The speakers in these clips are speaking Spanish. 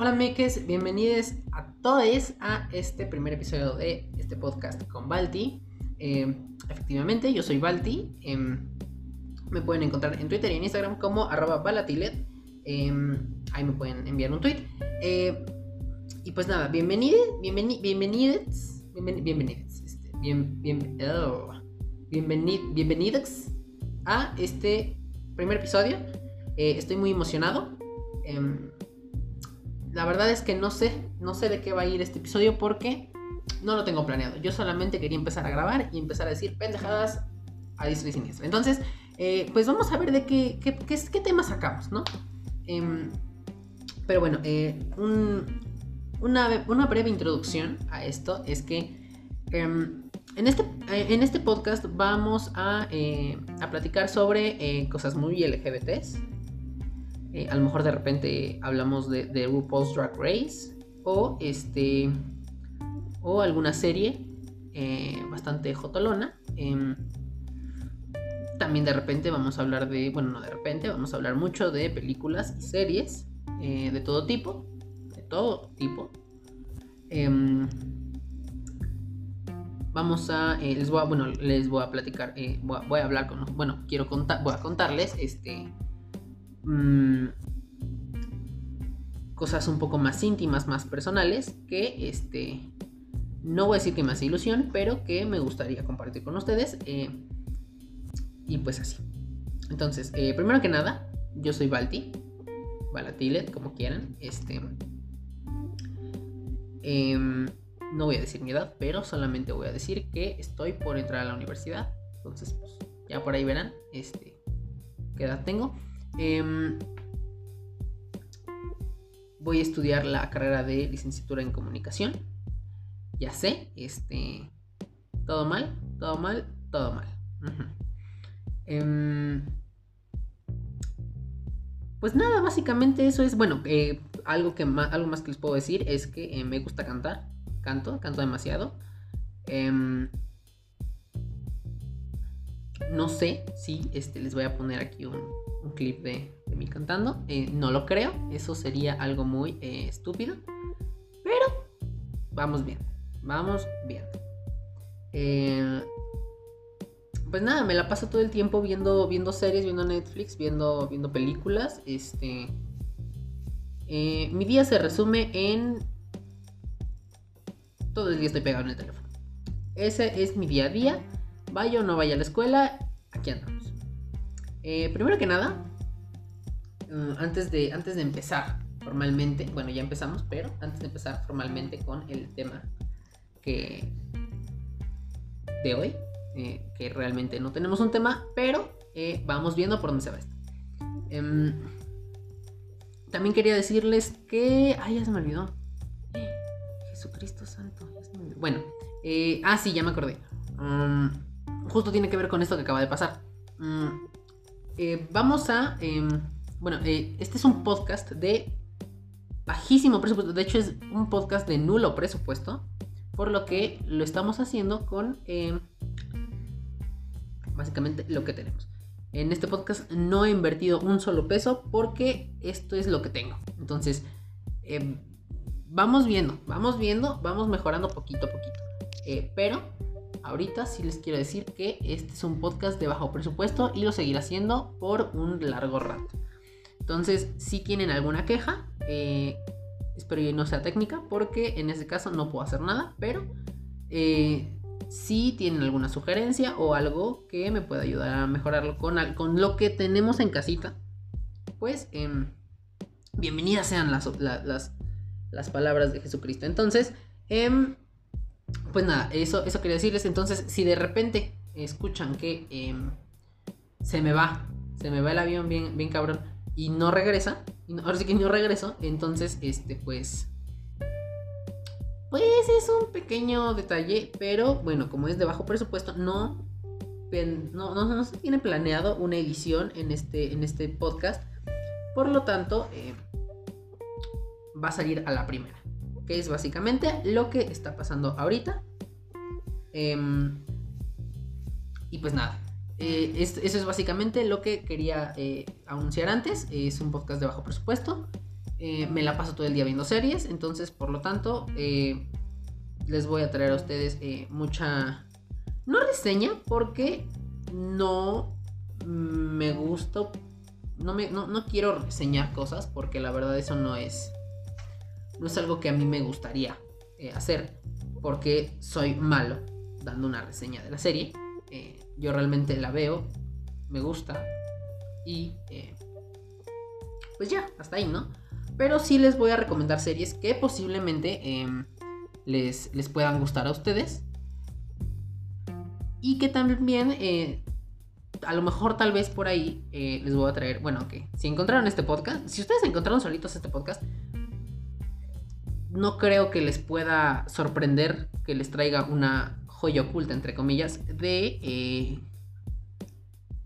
Hola meques, bienvenidos a todos a este primer episodio de este podcast con Balti. Eh, efectivamente, yo soy Balti. Em, me pueden encontrar en Twitter y en Instagram como arroba balatilet. Em, ahí me pueden enviar un tweet. Eh, y pues nada, bienvenidos, bienvenidos, bienvenidos, bienvenidos, este, oh, bienvenidos a este primer episodio. Eh, estoy muy emocionado. La verdad es que no sé, no sé de qué va a ir este episodio porque no lo tengo planeado. Yo solamente quería empezar a grabar y empezar a decir pendejadas a diestra y. Entonces, eh, pues vamos a ver de qué, qué, qué, tema sacamos, ¿no? Em, pero bueno, eh, una, breve introducción a esto es que em, en, este, en este podcast vamos a, a platicar sobre cosas muy LGBTs, eh, a lo mejor de repente hablamos de, RuPaul's Drag Race o este o alguna serie eh, bastante jotolona. Em, también de repente vamos a hablar de, bueno, no de repente, vamos a hablar mucho de películas y series eh, de todo tipo, de todo tipo. Em, vamos a, les voy a, bueno, les voy a platicar, voy a, voy, a, hablar con, bueno, quiero contar, voy a contarles, este, Mm, cosas un poco más íntimas, más personales, que este, no voy a decir que me hace ilusión, pero que me gustaría compartir con ustedes. Eh, y pues así. Entonces, eh, primero que nada, yo soy Balti, Balatilet, como quieran. Este, em, no voy a decir mi edad, pero solamente voy a decir que estoy por entrar a la universidad. Entonces, pues, ya por ahí verán este, qué edad tengo. Em, voy a estudiar la carrera de licenciatura en comunicación. Ya sé, este. Todo mal, todo mal, todo mal. Em, pues nada, básicamente eso es. Bueno, eh, algo, que más, algo más que les puedo decir es que eh, me gusta cantar. Canto, canto demasiado. Em, no sé si este, les voy a poner aquí un, un clip de, mí cantando. Eh, no lo creo, eso sería algo muy eh, estúpido. Pero vamos bien, vamos bien. Eh, pues nada, me la paso todo el tiempo viendo, viendo series, viendo Netflix, viendo, viendo películas. Este, mi día se resume en... Todo el día estoy pegado en el teléfono. Ese es mi día a día. Vaya o no vaya a la escuela, aquí andamos. Eh, primero que nada, mm, antes, de, antes de empezar formalmente, bueno, ya empezamos, pero antes de empezar formalmente con el tema que de hoy, eh, que realmente no tenemos un tema, pero eh, vamos viendo por dónde se va esto. Em, también quería decirles que. Ay, ya se me olvidó. Jesucristo Santo. Bueno, ah, sí, ya me acordé. Mm, justo tiene que ver con esto que acaba de pasar. Mm, eh, vamos a... Em, bueno, eh, este es un podcast de bajísimo presupuesto. De hecho, es un podcast de nulo presupuesto. Por lo que lo estamos haciendo con em, básicamente lo que tenemos. En este podcast no he invertido un solo peso porque esto es lo que tengo. Entonces, em, vamos viendo, vamos viendo, vamos mejorando poquito a poquito. Eh, pero ahorita sí les quiero decir que este es un podcast de bajo presupuesto y lo seguiré haciendo por un largo rato. Entonces, si tienen alguna queja, eh, espero que no sea técnica porque en este caso no puedo hacer nada, pero eh, si tienen alguna sugerencia o algo que me pueda ayudar a mejorarlo con, con lo que tenemos en casita, pues em, bienvenidas sean las, las, las, palabras de Jesucristo. Entonces, eh, pues nada, eso, eso quería decirles. Entonces, si de repente escuchan que em, se me va, se me va el avión bien, bien cabrón y no regresa, ahora sí que no regreso, entonces, este, pues. Pues es un pequeño detalle, pero bueno, como es de bajo presupuesto, no, no, no, se tiene planeado una edición en este, en este podcast. Por lo tanto, eh, va a salir a la primera que es básicamente lo que está pasando ahorita. Em, y pues nada, eh, eso es básicamente lo que quería eh, anunciar antes. Es un podcast de bajo presupuesto. me la paso todo el día viendo series, entonces por lo tanto les voy a traer a ustedes mucha... No reseña porque no me gusta... No, me, no, quiero reseñar cosas porque la verdad eso no es... No es algo que a mí me gustaría hacer porque soy malo dando una reseña de la serie. Eh, yo realmente la veo, me gusta y eh, pues ya, hasta ahí, ¿no? Pero sí les voy a recomendar series que posiblemente em, les, les, puedan gustar a ustedes y que también eh, a lo mejor tal vez por ahí les voy a traer, bueno, que si encontraron este podcast, si ustedes encontraron solitos este podcast, no creo que les pueda sorprender que les traiga una joya oculta, entre comillas, de, eh,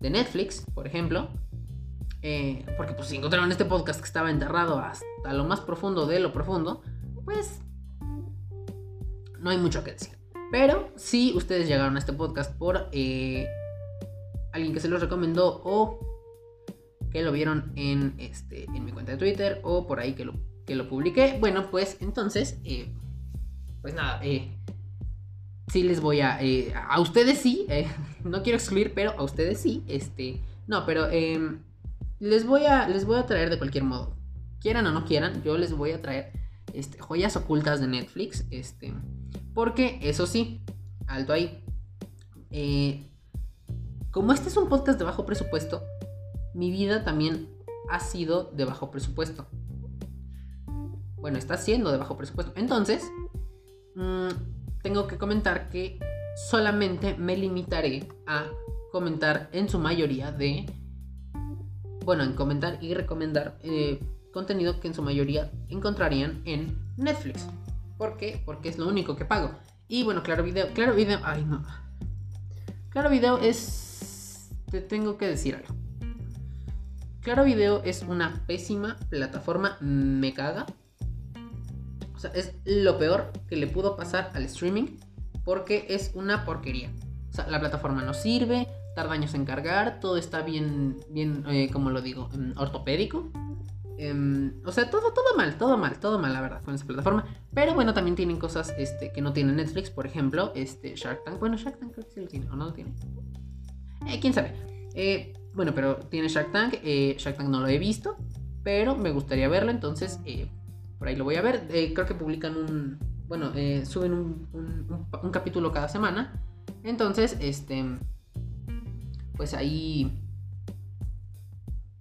de Netflix, por ejemplo. Eh, porque pues si encontraron este podcast que estaba enterrado hasta lo más profundo de lo profundo, pues no hay mucho que decir. Pero si ustedes llegaron a este podcast por eh, alguien que se los recomendó o que lo vieron en, este, en mi cuenta de Twitter o por ahí que lo, que lo publiqué, bueno, pues entonces, pues nada, eh, sí les voy a... Eh, a ustedes sí, eh, no quiero excluir, pero a ustedes sí, este... No, pero em, les, voy a, les voy a traer de cualquier modo. Quieran o no quieran, yo les voy a traer este, joyas ocultas de Netflix. Este, porque, eso sí, alto ahí. Eh, como este es un podcast de bajo presupuesto, mi vida también ha sido de bajo presupuesto. Bueno, está siendo de bajo presupuesto. Entonces, mmm, tengo que comentar que solamente me limitaré a comentar en su mayoría de... Bueno, en comentar y recomendar eh, contenido que en su mayoría encontrarían en Netflix. ¿Por qué? Porque es lo único que pago. Y bueno, claro video, claro video, ay no. Claro video es... Te tengo que decir algo. Claro video es una pésima plataforma, me caga sea, es lo peor que le pudo pasar al streaming porque es una porquería. O sea, la plataforma no sirve, tarda años en cargar, todo está bien, bien, eh, como lo digo, em, ortopédico. Em, o sea, todo, todo mal, todo mal, todo mal, la verdad, con esa plataforma. Pero bueno, también tienen cosas este, que no tiene Netflix, por ejemplo, este, Shark Tank. Bueno, Shark Tank creo que sí lo tiene, o no lo tiene. Eh, quién sabe. Eh, bueno, pero tiene Shark Tank. Shark Tank no lo he visto, pero me gustaría verlo, entonces por ahí lo voy a ver. Eh, creo que publican un. Bueno, eh, suben un, capítulo cada semana. Entonces, este. Pues ahí.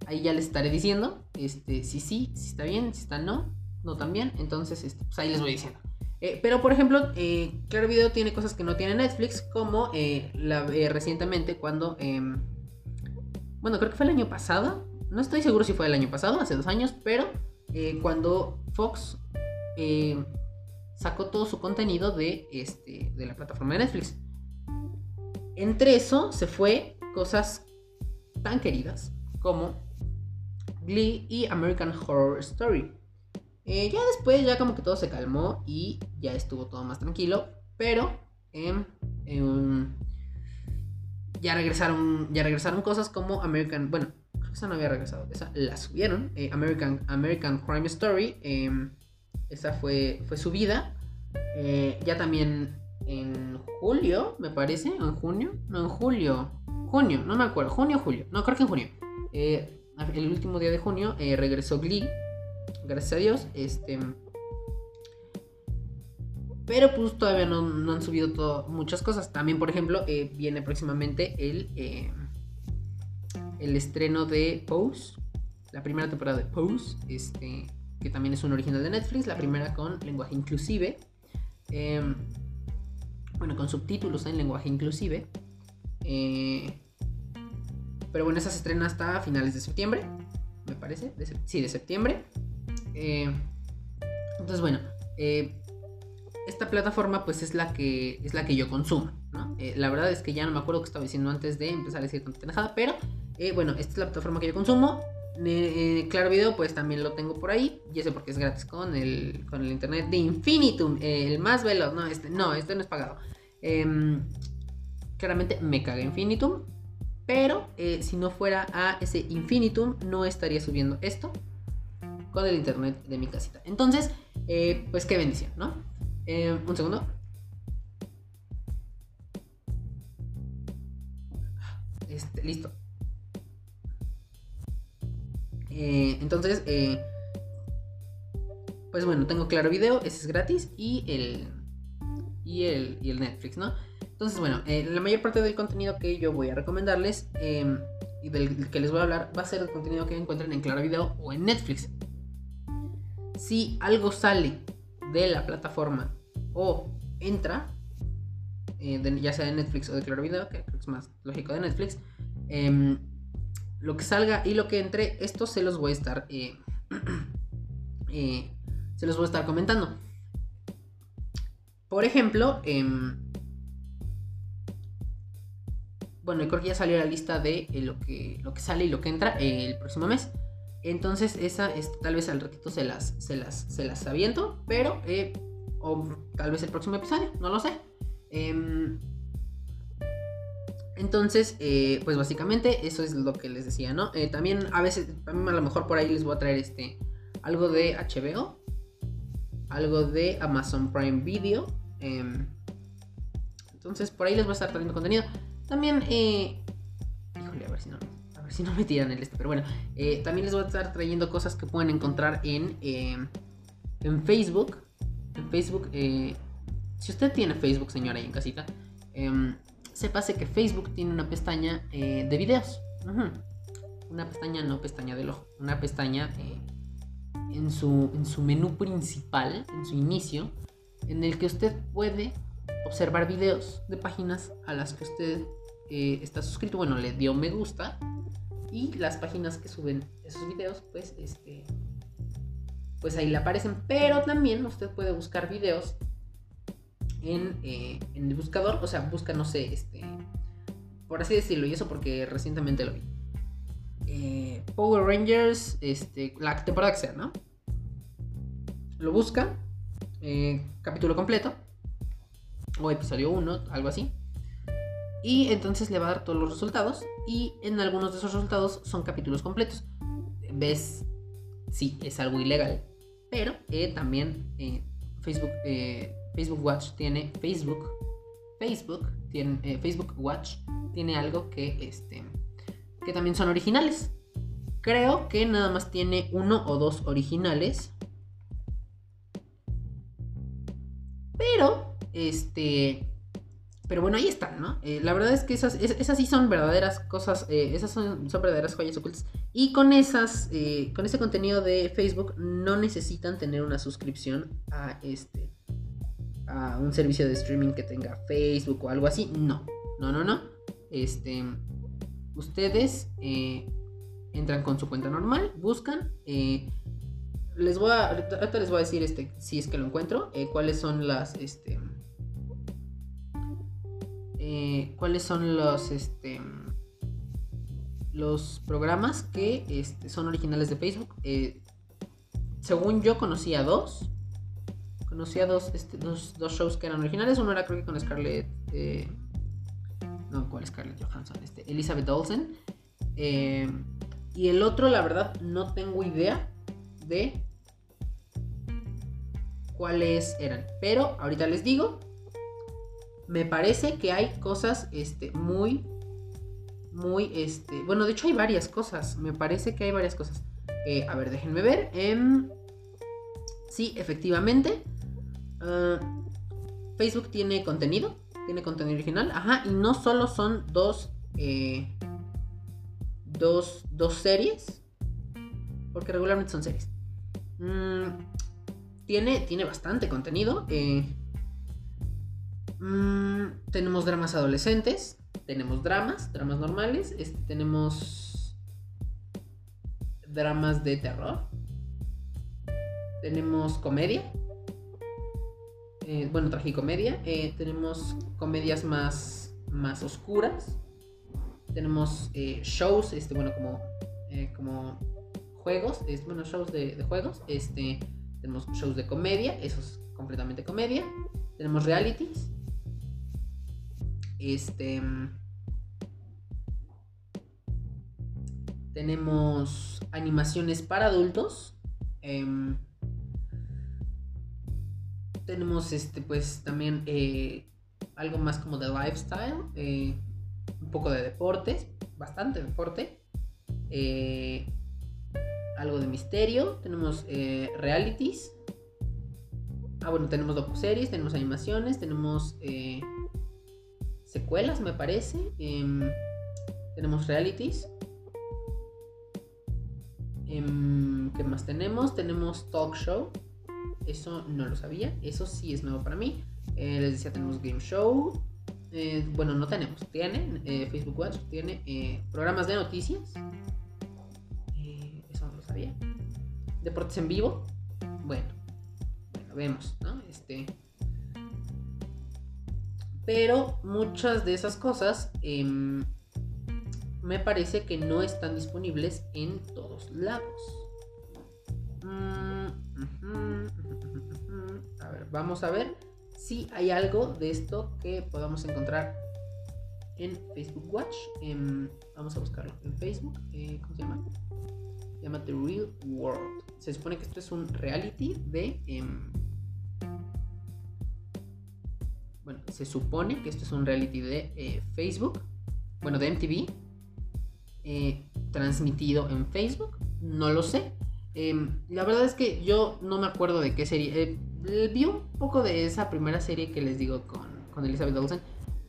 Ahí ya les estaré diciendo. Este, si sí, si está bien, si está no, no también. Entonces, este, pues ahí les voy diciendo. Eh, pero por ejemplo, Claro Video tiene cosas que no tiene Netflix, como la, recientemente cuando... Em, bueno, creo que fue el año pasado. No estoy seguro si fue el año pasado, hace dos años, pero eh, cuando Fox eh, sacó todo su contenido de, este, de la plataforma de Netflix. Entre eso se fue cosas tan queridas como Glee y American Horror Story. Eh, ya después ya como que todo se calmó y ya estuvo todo más tranquilo, pero em, em, ya regresaron ya regresaron cosas como American, bueno, esa no había regresado. Esa la subieron. Eh, American, American Crime Story. Em, esa fue, fue subida. Eh, ya también en julio, me parece. en junio? No, en julio. Junio, no me acuerdo. Junio o julio. No, creo que en junio. Eh, el último día de junio regresó Glee. Gracias a Dios. Este. Pero pues todavía no, han subido muchas cosas. También, por ejemplo, viene próximamente el el estreno de Pose, la primera temporada de Pose, este, que también es un original de Netflix, la primera con lenguaje inclusive, em, bueno, con subtítulos en lenguaje inclusive. Eh, pero bueno, esa se estrena hasta finales de septiembre, me parece, sí, de septiembre. Eh, entonces, bueno, eh, esta plataforma pues es la que es la que yo consumo, la verdad es que ya no me acuerdo qué estaba diciendo antes de empezar a decir tanta pendejada, pero eh, bueno, esta es la plataforma que yo consumo. Eh, claro Video, pues también lo tengo por ahí. Y eso porque es gratis con el, con el internet de Infinitum, el más veloz. No, este no, este no es pagado. Em, claramente me caga Infinitum. Pero eh, si no fuera a ese Infinitum, no estaría subiendo esto. con el internet de mi casita. Entonces, eh, pues qué bendición, ¿no? Eh, un segundo. Este, listo. Eh, entonces, pues bueno, tengo Claro Video, ese es gratis, y el, y el, y el Netflix, ¿no? Entonces, bueno, la mayor parte del contenido que yo voy a recomendarles em, y del que les voy a hablar va a ser el contenido que encuentren en Claro Video o en Netflix. Si algo sale de la plataforma o entra, eh, ya sea de Netflix o de Claro Video, que que es más lógico de Netflix, em, lo que salga y lo que entre, esto se los voy a estar, eh, eh, se los voy a estar comentando. Por ejemplo, em, bueno, creo que ya salió la lista de lo, que, lo que sale y lo que entra el próximo mes. Entonces, esa es, tal vez al ratito se las, se las, se las aviento, pero, eh, o tal vez el próximo episodio, no lo sé. Em, entonces, eh, pues básicamente eso es lo que les decía, ¿no? Eh, también a veces, a lo mejor por ahí les voy a traer este, algo de HBO, algo de Amazon Prime Video. Em, entonces, por ahí les voy a estar trayendo contenido. También, híjole, a ver si no si no me tiran el este. Pero bueno, eh, también les voy a estar trayendo cosas que pueden encontrar en, eh, en Facebook. En Facebook, eh, si usted tiene Facebook, señora, ahí en casita, em, sépase que Facebook tiene una pestaña de videos. Una pestaña, no pestaña del ojo, una pestaña en, su, en su menú principal, en su inicio, en el que usted puede observar videos de páginas a las que usted está suscrito. Bueno, le dio me gusta y las páginas que suben esos videos, pues, este, pues ahí le aparecen. Pero también usted puede buscar videos en, eh, el buscador. O sea, busca, no sé, este, por así decirlo. Y eso porque recientemente lo vi. Eh, Power Rangers, este, la temporada que sea, ¿no? Lo busca, eh, capítulo completo, o episodio 1, algo así. Y entonces le va a dar todos los resultados. Y en algunos de esos resultados son capítulos completos. Ves, sí, es algo ilegal. Pero también Facebook, Facebook Watch tiene Facebook. Facebook tiene Facebook Watch tiene algo que este que también son originales. Creo que nada más tiene uno o dos originales. Pero este pero bueno, ahí están, ¿no? Eh, la verdad es que esas, sí son verdaderas cosas, eh, esas son, verdaderas joyas ocultas. Y con esas, eh, con ese contenido de Facebook no necesitan tener una suscripción a este, a un servicio de streaming que tenga Facebook o algo así. No, no, no, no. Este, ustedes entran con su cuenta normal, buscan. les voy a, les voy a decir, este, si es que lo encuentro, cuáles son las, este, eh, cuáles son los, este, los programas que este, son originales de Facebook. Eh, según yo conocía dos. Conocía dos, este, dos, dos, shows que eran originales. Uno era creo que con Scarlett... Eh, no, ¿cuál Scarlett Johansson? Este, Elizabeth Olsen. y el otro, la verdad, no tengo idea de cuáles eran. Pero ahorita les digo me parece que hay cosas este, muy, muy, este, bueno, de hecho hay varias cosas, me parece que hay varias cosas. Eh, a ver, déjenme ver. Em, sí, efectivamente. Ah, Facebook tiene contenido, tiene contenido original, ajá, y no solo son dos, eh, dos, dos series, porque regularmente son series. Mm, tiene, tiene bastante contenido. Eh, Mm, tenemos dramas adolescentes, tenemos dramas, dramas normales, este, tenemos dramas de terror, tenemos comedia, eh, bueno, tragicomedia, eh, tenemos comedias más, más oscuras, tenemos eh, shows, este, bueno, como, como juegos, es, bueno, shows de, de, juegos, este, tenemos shows de comedia, eso es completamente comedia, tenemos realities, este. Tenemos animaciones para adultos. Em, tenemos este, pues también eh, algo más como de lifestyle, eh, un poco de deportes, bastante deporte, eh, algo de misterio, tenemos realities. Ah, bueno, tenemos docu-series, tenemos animaciones, tenemos secuelas, me parece. Em, tenemos realities. Em, ¿Qué más tenemos? Tenemos talk show. Eso no lo sabía. Eso sí es nuevo para mí. Eh, les decía, tenemos game show. Eh, bueno, no tenemos. Tiene eh, Facebook Watch. Tiene programas de noticias. eso no lo sabía. Deportes en vivo. Bueno, bueno, vemos, ¿no? Este. Pero muchas de esas cosas em, me parece que no están disponibles en todos lados. Mm, a ver, vamos a ver si hay algo de esto que podamos encontrar en Facebook Watch. Em, vamos a buscarlo en Facebook. Eh, ¿Cómo se llama? Se llama The Real World. Se supone que esto es un reality de... Em, bueno, se supone que esto es un reality de eh, Facebook. Bueno, de MTV eh, transmitido en Facebook. No lo sé. Em, la verdad es que yo no me acuerdo de qué serie. Eh, vi un poco de esa primera serie que les digo con, con Elizabeth Olsen.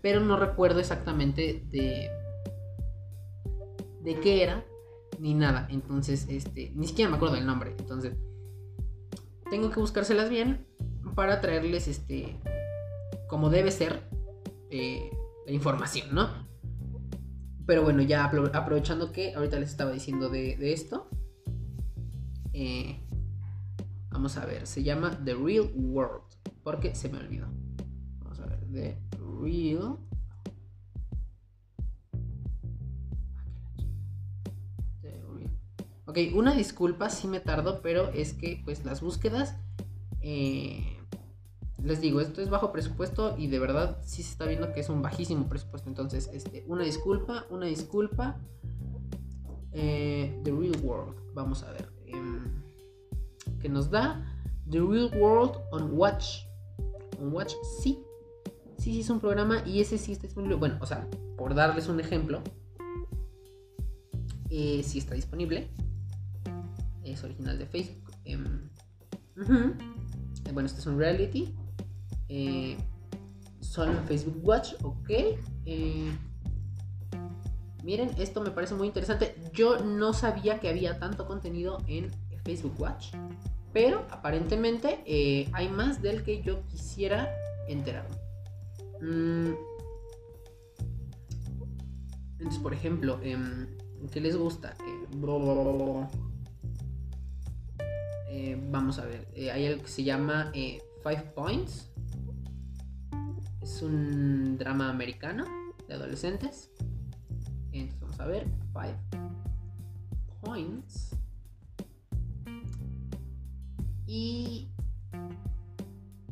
Pero no recuerdo exactamente de. de qué era. Ni nada. Entonces, este. Ni siquiera me acuerdo del nombre. Entonces. Tengo que buscárselas bien. Para traerles este. Como debe ser. Eh, la información, ¿no? Pero bueno, ya aprovechando que ahorita les estaba diciendo de, esto. Eh, vamos a ver, se llama The Real World. Porque se me olvidó. Vamos a ver, The Real. Ok, una disculpa si me tardo, pero es que pues las búsquedas eh, les digo, esto es bajo presupuesto y de verdad sí se está viendo que es un bajísimo presupuesto. Entonces, este, una disculpa, una disculpa. Eh, The Real World, vamos a ver. ¿Qué nos da? The Real World on Watch. On Watch, sí. Sí, sí, es un programa y ese sí está disponible. Bueno, o sea, por darles un ejemplo, eh, sí está disponible. Es original de Facebook. Em, bueno, este es un reality. Eh, solo en Facebook Watch, ok. Eh, miren, esto me parece muy interesante. Yo no sabía que había tanto contenido en Facebook Watch, pero aparentemente eh, hay más del que yo quisiera enterarme. Mm. Entonces, por ejemplo, em, ¿qué les gusta? vamos a ver, hay algo que se llama Five Points. Es un drama americano de adolescentes. Entonces vamos a ver. Five points. Y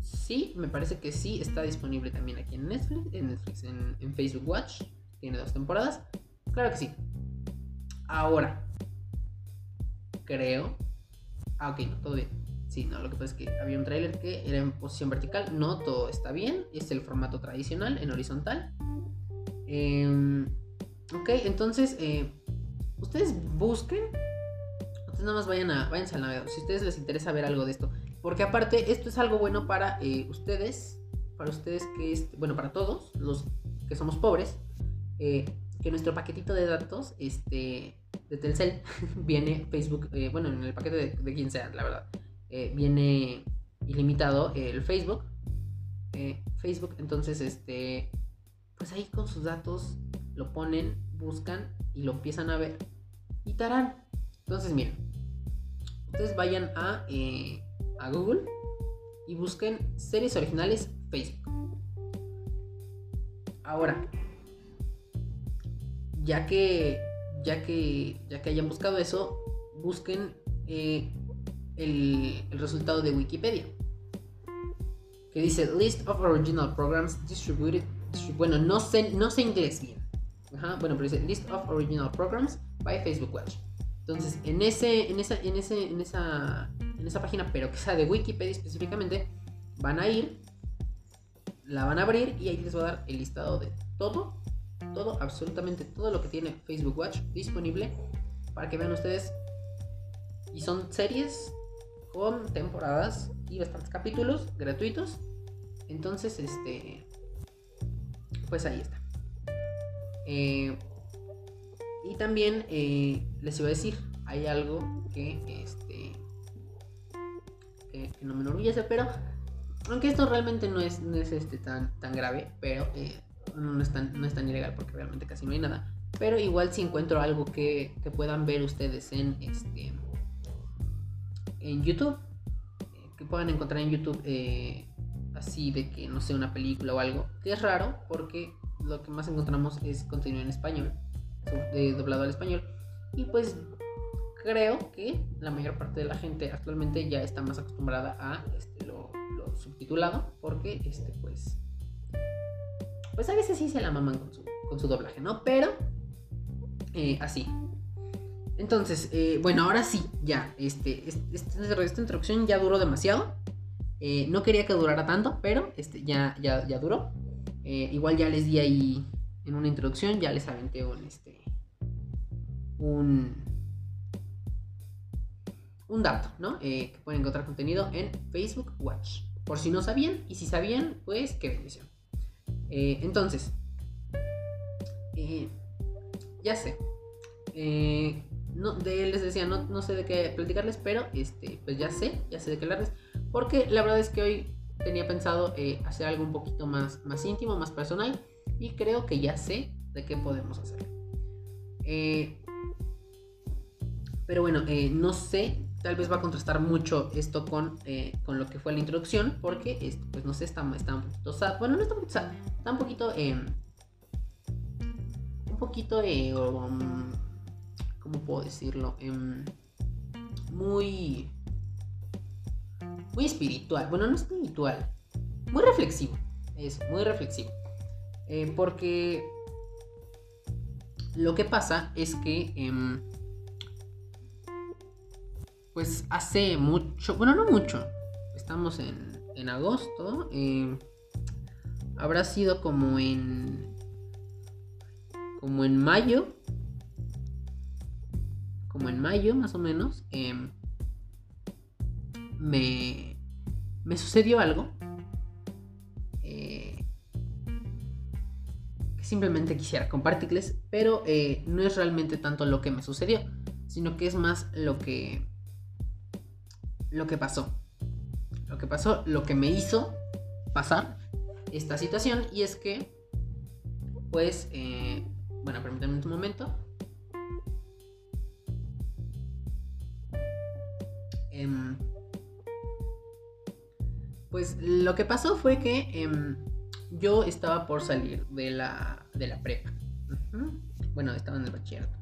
sí, me parece que sí está disponible también aquí en Netflix, en Netflix, en, Facebook Watch. Tiene dos temporadas. Claro que sí. Ahora, creo. Ah, ok, no, todo bien. Sí, no, lo que pasa es que había un tráiler que era en posición vertical. No todo está bien. Es el formato tradicional en horizontal. Em, ok, entonces eh, ustedes busquen. Nada más vayan a, váyanse al navegador. Si a ustedes les interesa ver algo de esto. Porque aparte, esto es algo bueno para eh, ustedes. Para ustedes que es. Bueno, para todos los que somos pobres. Eh, que nuestro paquetito de datos este, de Telcel viene Facebook. bueno, en el paquete de, de quien sea, la verdad eh, viene ilimitado el Facebook. Eh, Facebook, entonces, este, pues ahí con sus datos lo ponen, buscan y lo empiezan a ver. Y tarán. Entonces, miren, ustedes vayan a, eh, a Google y busquen series originales Facebook. Ahora, ya que, ya que, ya que hayan buscado eso, busquen el, resultado de Wikipedia. Que dice List of Original Programs Distributed. bueno, no sé, no sé inglés bien. bueno, pero dice List of Original Programs by Facebook Watch. Entonces, en ese, en esa, en ese, en esa, en esa página, pero que sea de Wikipedia específicamente, van a ir, la van a abrir y ahí les va a dar el listado de todo, todo, absolutamente todo lo que tiene Facebook Watch disponible para que vean ustedes. Y son series con temporadas y bastantes capítulos gratuitos. Entonces, este, pues ahí está. Eh, y también eh, les iba a decir, hay algo que, este, que, no me enorgullece, pero aunque esto realmente no es, no es este, tan, tan grave, pero eh, no, es tan, no es tan ilegal porque realmente casi no hay nada. Pero igual si encuentro algo que, que puedan ver ustedes en, este, en YouTube, que puedan encontrar en YouTube así de que no sé, una película o algo, que es raro porque lo que más encontramos es contenido en español, doblado al español. Y pues creo que la mayor parte de la gente actualmente ya está más acostumbrada a este, lo, subtitulado, porque este, pues, pues a veces sí se la maman con su, doblaje, ¿no? Pero eh, así. Entonces, eh, bueno, ahora sí, ya, este, este, esta introducción ya duró demasiado. Eh, no quería que durara tanto, pero este, ya, ya, ya duró. Eh, igual ya les di ahí en una introducción, ya les aventé un, este, un, un dato, ¿no? Eh, que pueden encontrar contenido en Facebook Watch. Por si no sabían, y si sabían, pues qué bendición. Eh, entonces, ya sé. no, de, les decía, no, no, sé de qué platicarles, pero este, pues ya sé, ya sé de qué hablarles. Porque la verdad es que hoy tenía pensado eh, hacer algo un poquito más, más íntimo, más personal. Y creo que ya sé de qué podemos hacer. Eh, pero bueno, eh, no sé, tal vez va a contrastar mucho esto con, con lo que fue la introducción, porque pues no sé, está, está un poquito sad. Bueno, no está un poquito sad, está un poquito. un poquito. Um, ¿Cómo puedo decirlo? Em, muy muy espiritual. Bueno, no espiritual. Muy reflexivo. Es muy reflexivo. Eh, porque lo que pasa es que... Em, pues hace mucho... Bueno, no mucho. Estamos en, en agosto. Em, habrá sido como en... Como en mayo. Como en mayo, más o menos. Eh, me, me sucedió algo eh, que simplemente quisiera compartirles, pero eh, no es realmente tanto lo que me sucedió, sino que es más lo que lo que pasó. Lo que pasó, lo que me hizo pasar esta situación y es que pues eh, bueno, permítanme un momento. Em, pues lo que pasó fue que em, yo estaba por salir de la, de la prepa. Bueno, estaba en el bachillerato.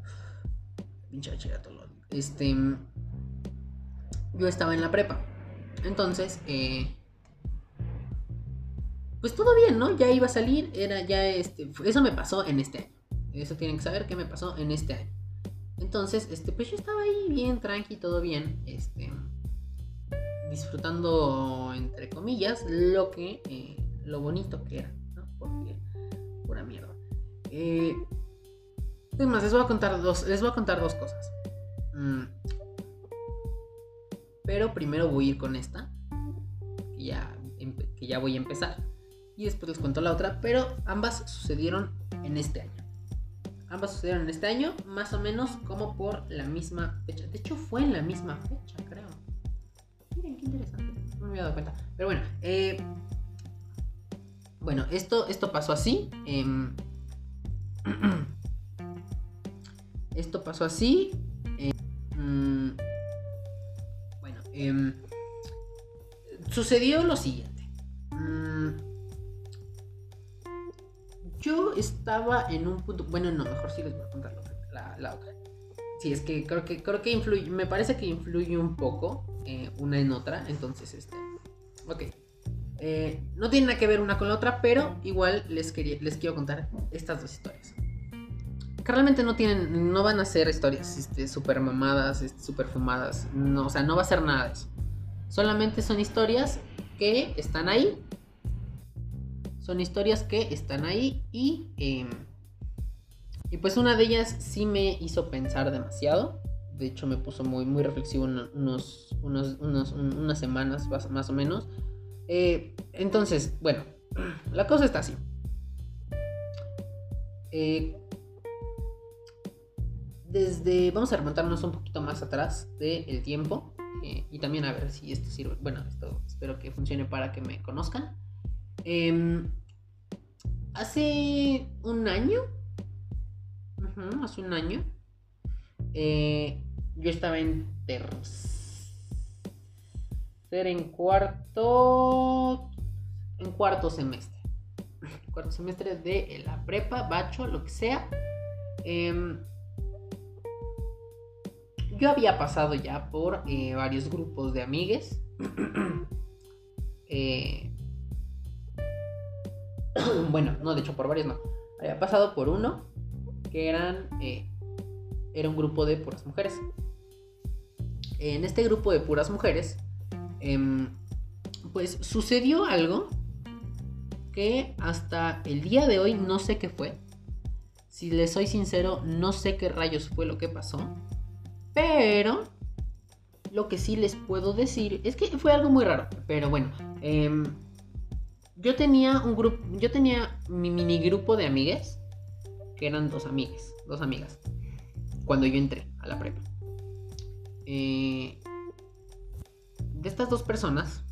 Pinche bachillerato. Este. Yo estaba en la prepa. Entonces, eh, pues todo bien, ¿no? Ya iba a salir, era ya este. Eso me pasó en este año. Eso tienen que saber que me pasó en este año. Entonces, este, pues yo estaba ahí bien, tranqui, todo bien. Este disfrutando, entre comillas, lo que, eh, lo bonito que era, ¿no? Porque, pura mierda. Eh, es más, les voy a contar dos, les voy a contar dos cosas. Mm. Pero primero voy a ir con esta, que ya, que ya voy a empezar. Y después les cuento la otra, pero ambas sucedieron en este año. Ambas sucedieron en este año, más o menos como por la misma fecha. De hecho, fue en la misma fecha, creo interesante. No me había dado cuenta. Pero bueno, eh, bueno, esto, esto pasó así. Em, esto pasó así. Eh, em, sucedió lo siguiente. Mm, yo estaba en un punto. Bueno, no, mejor sí les voy a contar la, la otra. Sí, es que creo que creo que influye. Me parece que influye un poco eh, una en otra. Entonces, este. Ok. Eh, no tiene nada que ver una con la otra, pero igual les, quería, les quiero contar estas dos historias. Que realmente no tienen, no van a ser historias este, super mamadas, este, super fumadas. No, o sea, no va a ser nada de eso. Solamente son historias que están ahí. Son historias que están ahí y... Em, y pues una de ellas sí me hizo pensar demasiado. De hecho me puso muy, muy reflexivo unos, unas semanas más, o menos. Eh, entonces, bueno, la cosa está así. Eh, desde, vamos a remontarnos un poquito más atrás del tiempo. Eh, y también a ver si esto sirve. Bueno, esto espero que funcione para que me conozcan. Em, hace un año, hace un año, eh, yo estaba en tercer, en cuarto, en cuarto semestre. Cuarto semestre de la prepa, bacho, lo que sea. Yo había pasado ya por eh, varios grupos de amigues. Eh, bueno, no, de hecho por varios no. Había pasado por uno que eran... Eh, era un grupo de puras mujeres. En este grupo de puras mujeres, em, pues sucedió algo que hasta el día de hoy no sé qué fue. Si les soy sincero, no sé qué rayos fue lo que pasó. Pero lo que sí les puedo decir es que fue algo muy raro. Pero bueno, em, yo tenía un grupo, yo tenía mi mini grupo de amigas, que eran dos amigas, dos amigas, cuando yo entré a la prepa. Eh, de estas dos personas,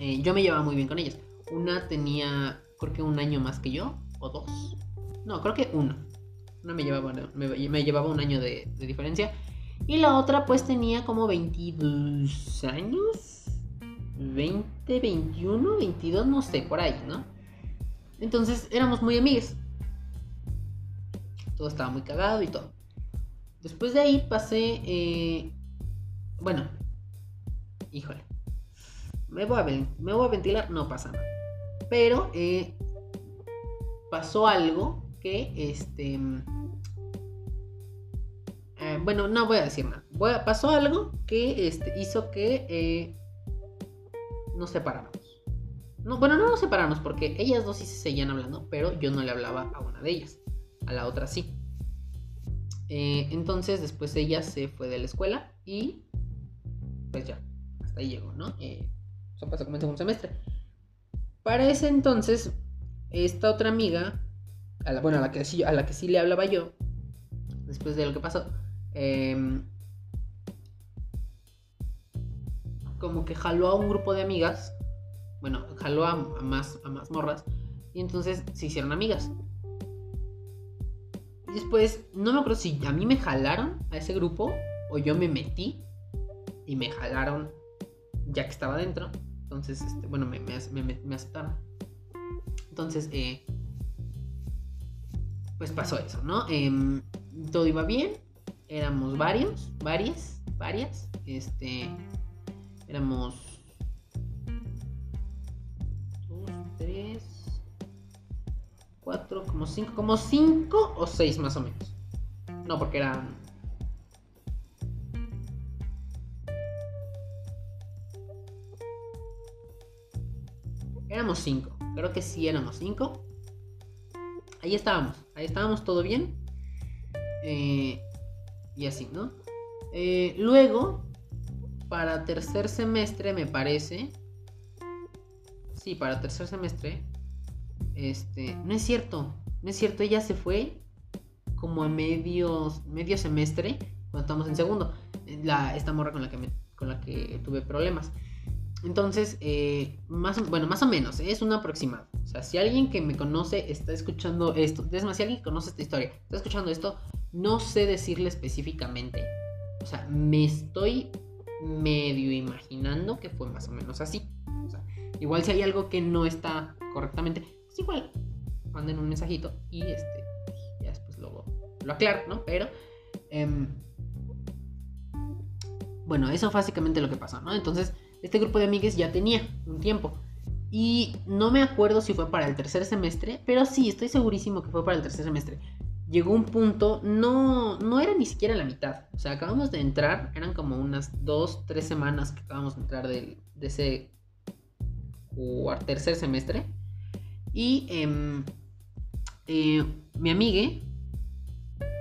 eh, yo me llevaba muy bien con ellas. Una tenía, creo que un año más que yo, o dos. No, creo que uno. Una me llevaba, me, llevaba un año de, diferencia. Y la otra pues tenía como 22 años. 20, 21, 22, no sé, por ahí, ¿no? Entonces éramos muy amigos. Todo estaba muy cagado y todo. Después de ahí pasé... Eh, bueno. Híjole. Me voy, a, me voy a ventilar, no pasa nada. Pero eh, pasó algo este... Eh, bueno, no voy a decir nada. pasó algo que este, hizo que eh, nos separáramos. No, bueno, no nos separamos porque ellas dos sí se seguían hablando, pero yo no le hablaba a una de ellas. A la otra sí. Eh, entonces después ella se fue de la escuela y pues ya, hasta ahí llegó, ¿no? eso pasó como segundo semestre. Para ese entonces, esta otra amiga bueno, a la, que sí, a la que sí le hablaba yo, después de lo que pasó, em, como que jaló a un grupo de amigas, bueno, jaló a, más, a más morras, y entonces se hicieron amigas. Después, no me acuerdo si a mí me jalaron a ese grupo o yo me metí y me jalaron ya que estaba dentro. Entonces, este, bueno, me, me aceptaron. Entonces, eh, pues pasó eso, ¿no? Em, todo iba bien, éramos varios, varias, varias, este, éramos dos, tres, cuatro, como cinco, como cinco o seis más o menos. No, porque eran... Éramos cinco, creo que sí éramos cinco ahí estábamos, ahí estábamos todo bien. Eh, y así, ¿no? Eh, luego, para tercer semestre, me parece. Sí, para tercer semestre. Este, no es cierto, no es cierto, ella se fue como a medio, medio semestre cuando estamos en segundo. La, esta morra con la que, tuve problemas. Entonces, eh, más, bueno, más o menos, es un aproximado. O sea, si alguien que me conoce está escuchando esto, es más, si alguien conoce esta historia, está escuchando esto, no sé decirle específicamente. O sea, me estoy medio imaginando que fue más o menos así. O sea, igual si hay algo que no está correctamente, pues igual manden un mensajito y este, ya después lo, lo aclaro, ¿no? Pero, em, bueno, eso básicamente lo que pasó, ¿no? Entonces, este grupo de amigues ya tenía un tiempo. Y no me acuerdo si fue para el tercer semestre, pero sí, estoy segurísimo que fue para el tercer semestre. llegó un punto, no, no era ni siquiera la mitad. O sea, acabamos de entrar, eran como unas dos, tres semanas que acabamos de entrar de, de ese tercer semestre. Y em, eh, mi amiga,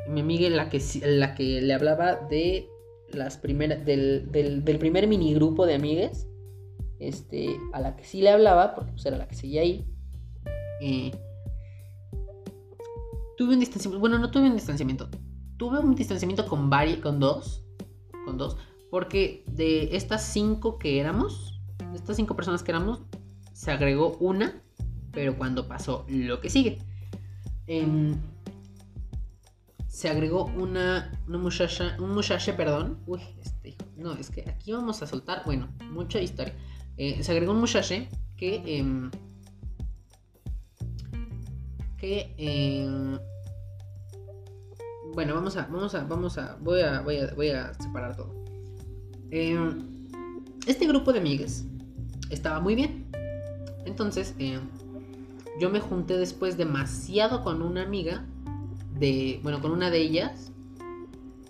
mi amiga la que, la que le hablaba de las primeras, del, del, del primer minigrupo de amigues, este, a la que sí le hablaba, porque pues era la que seguía ahí. Eh, tuve un distanciamiento, bueno, no tuve un distanciamiento, tuve un distanciamiento con varios, con dos, con dos, porque de estas cinco que éramos, de estas cinco personas que éramos, se agregó una, pero cuando pasó lo que sigue. Em, se agregó una, una muchacha, un muchacho, perdón. Uy, este, no, es que aquí vamos a soltar, bueno, mucha historia. Eh, se agregó un muchacho que, em, que, em, bueno, vamos a, vamos a, vamos a, voy a, voy a, voy a separar todo. este grupo de amigues estaba muy bien. Entonces, yo me junté después demasiado con una amiga de, bueno, con una de ellas.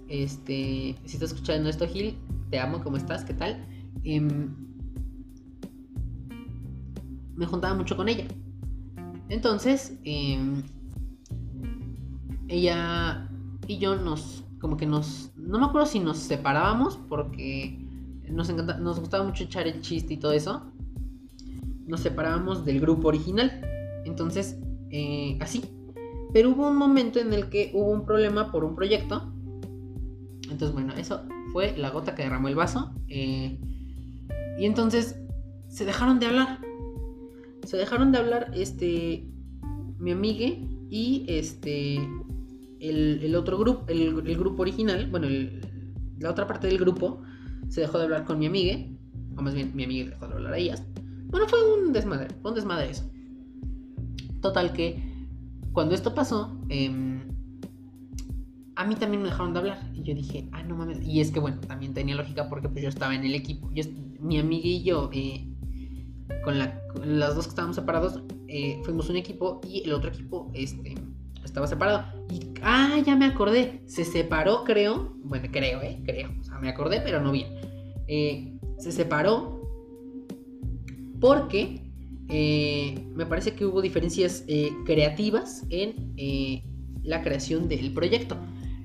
Este, si estás escuchando esto, Gil, te amo, ¿cómo estás? ¿Qué tal? Me juntaba mucho con ella. Entonces, em, ella y yo nos, como que nos, no me acuerdo si nos separábamos porque nos, encanta, nos gustaba mucho echar el chiste y todo eso. Nos separábamos del grupo original. Entonces, eh, así. Pero hubo un momento en el que hubo un problema por un proyecto. Entonces, bueno, eso fue la gota que derramó el vaso. Eh, y entonces se dejaron de hablar. Se dejaron de hablar este mi amigue y este el, otro grupo, el, grupo original, bueno, la otra parte del grupo se dejó de hablar con mi amigue, o más bien mi amiga dejó de hablar a ellas. Bueno, fue un desmadre, fue un desmadre eso. Total que cuando esto pasó, em, a mí también me dejaron de hablar. Y yo dije, ah, no mames. Y es que bueno, también tenía lógica porque pues yo estaba en el equipo. mi amiga y yo, eh, con, las dos que estábamos separados, eh, fuimos un equipo y el otro equipo este, estaba separado. Y, ah, ya me acordé. Se separó, creo. Bueno, creo, ¿eh? Creo. O sea, me acordé, pero no bien. Eh, se separó porque eh, me parece que hubo diferencias creativas en la creación del proyecto.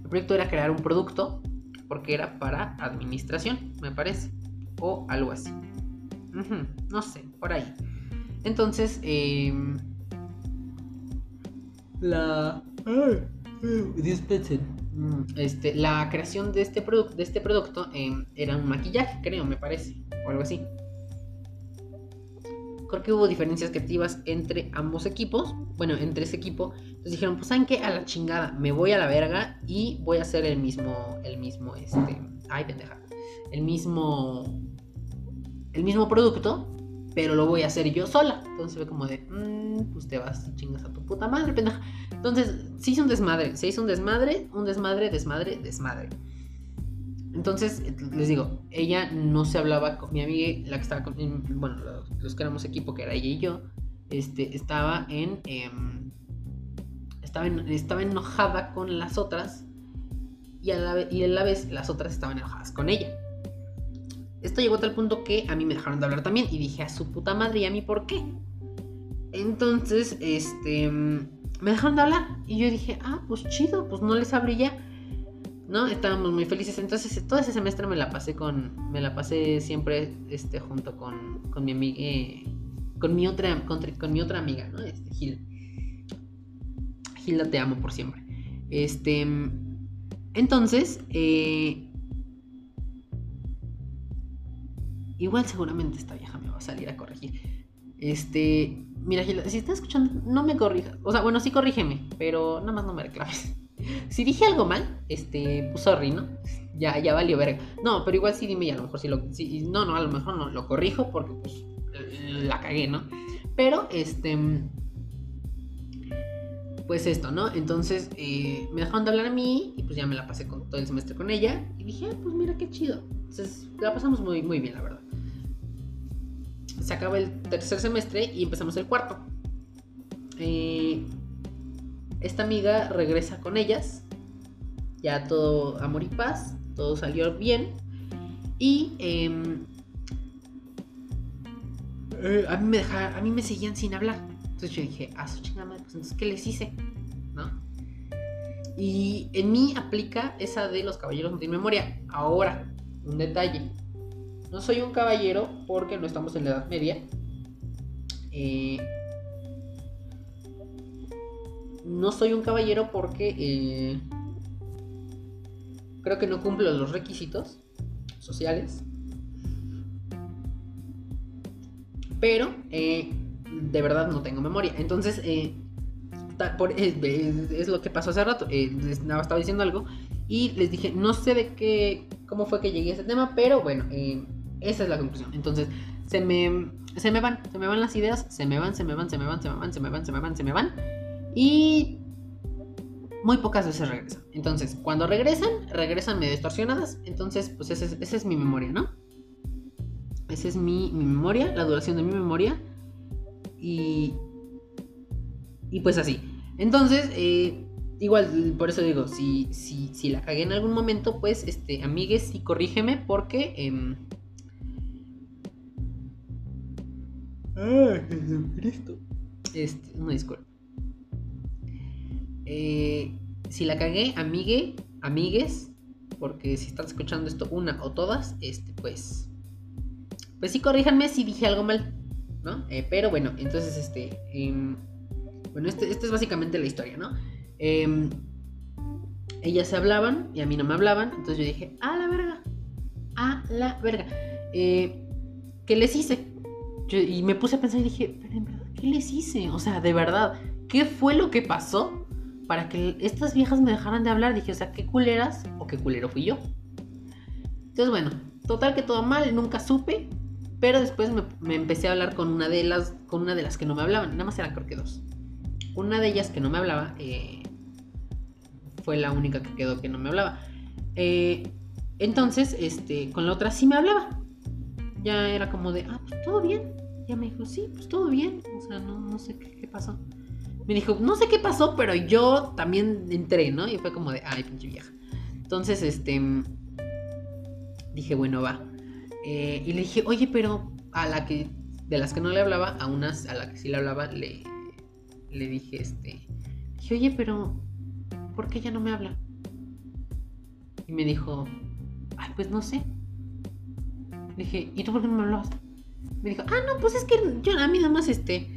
El proyecto era crear un producto porque era para administración, me parece, o algo así. No sé, por ahí. Entonces, em, la... Mm, este, la creación de este, de este producto em, era un maquillaje, creo, me parece, o algo así creo que hubo diferencias creativas entre ambos equipos, bueno, entre ese equipo. Entonces dijeron, pues saben qué, a la chingada, me voy a la verga y voy a hacer el mismo, el mismo, este, ay pendeja, el mismo, el mismo producto, pero lo voy a hacer yo sola. Entonces fue como de, mmm, pues te vas chingas a tu puta madre, pendeja. Entonces se hizo un desmadre, se hizo un desmadre, un desmadre, desmadre, desmadre. Entonces, les digo, ella no se hablaba con mi amiga, la que estaba con, bueno, los, que éramos equipo, que era ella y yo, este, estaba en, em, estaba estaba enojada con las otras y a, la, y a la vez las otras estaban enojadas con ella. Esto llegó a tal punto que a mí me dejaron de hablar también y dije a su puta madre y a mí por qué. Entonces, este, me dejaron de hablar y yo dije, ah, pues chido, pues no les hablé ya. ¿no? Estábamos muy felices. Entonces, todo ese semestre me la pasé con. Me la pasé siempre este, junto con, con mi amiga. Eh, con mi otra. Con, mi otra amiga, ¿no? Este, Gil. Gilda, te amo por siempre. Este. Entonces. Eh, igual seguramente esta vieja me va a salir a corregir. Este. Mira, Gilda, si estás escuchando, no me corrijas. O sea, bueno, sí corrígeme, pero nada más no me reclames. Si dije algo mal, este, pues sorry, ¿no? Ya, ya valió verga. No, pero igual sí dime y a lo mejor sí lo. no, no, a lo mejor no, lo corrijo porque pues la cagué, ¿no? Pero, este. Pues esto, ¿no? Entonces eh, me dejaron de hablar a mí y pues ya me la pasé con, todo el semestre con ella. Y dije, ah, pues mira qué chido. Entonces la pasamos muy, muy bien, la verdad. Se acaba el tercer semestre y empezamos el cuarto. Eh, esta amiga regresa con ellas. Ya todo amor y paz. Todo salió bien. Y em, eh, a, mí me a mí me seguían sin hablar. Entonces yo dije, a su chingada pues entonces, ¿qué les hice? ¿No? Y en mí aplica esa de los caballeros no tienen memoria. Ahora, un detalle. No soy un caballero porque no estamos en la Edad Media. Eh, no soy un caballero porque eh, creo que no cumplo los requisitos sociales. Pero eh, de verdad no tengo memoria. Entonces, eh, es, lo que pasó hace rato. les estaba diciendo algo y les dije, no sé de qué, cómo fue que llegué a ese tema, pero bueno, esa es la conclusión. Entonces, se me, se me van, se me van las ideas, se me van, se me van, se me van, se me van, se me van, se me van, se me van. Y muy pocas veces regresan. Entonces, cuando regresan, regresan medio distorsionadas. Entonces, pues esa es, mi memoria, ¿no? Esa es mi, memoria, la duración de mi memoria. Y, y pues así. Entonces, eh, igual, por eso digo, si, si, si la cagué en algún momento, pues, este, amigues, y corrígeme porque... Eh, ¡Ah, Jesucristo! Este, una disculpa. Eh, si la cagué, amigue, amigues, porque si están escuchando esto una o todas, este, pues, pues sí, corríjanme si dije algo mal, ¿no? Eh, pero bueno, entonces, este, em, bueno, este, esta es básicamente la historia, ¿no? Em, ellas se hablaban y a mí no me hablaban, entonces yo dije, a la verga, a la verga. Eh, ¿Qué les hice? Y me puse a pensar y dije, pero en verdad, ¿qué les hice? O sea, de verdad, ¿qué fue lo que pasó para que estas viejas me dejaran de hablar. Dije, o sea, qué culeras o qué culero fui yo. Entonces, bueno, total que todo mal, nunca supe. Pero después me, empecé a hablar con una de las, con una de las que no me hablaban. Nada más eran creo que dos. Una de ellas que no me hablaba eh, fue la única que quedó que no me hablaba. Eh, entonces, este, con la otra sí me hablaba. Ya era como de, ah, pues todo bien. Ya me dijo, sí, pues todo bien. O sea, no, no sé qué pasó me dijo, no sé qué pasó, pero yo también entré, ¿no? Y fue como de, ay, pinche vieja. Entonces, este, dije, bueno, va. Eh, y le dije, oye, pero a la que, de las que no le hablaba, a unas, a la que sí le hablaba, le, le dije, este, dije, oye, pero, ¿por qué ella no me habla? Y me dijo, ay, pues no sé. Le dije, ¿y tú por qué no me hablabas? Me dijo, ah, no, pues es que yo a mí nada más, este,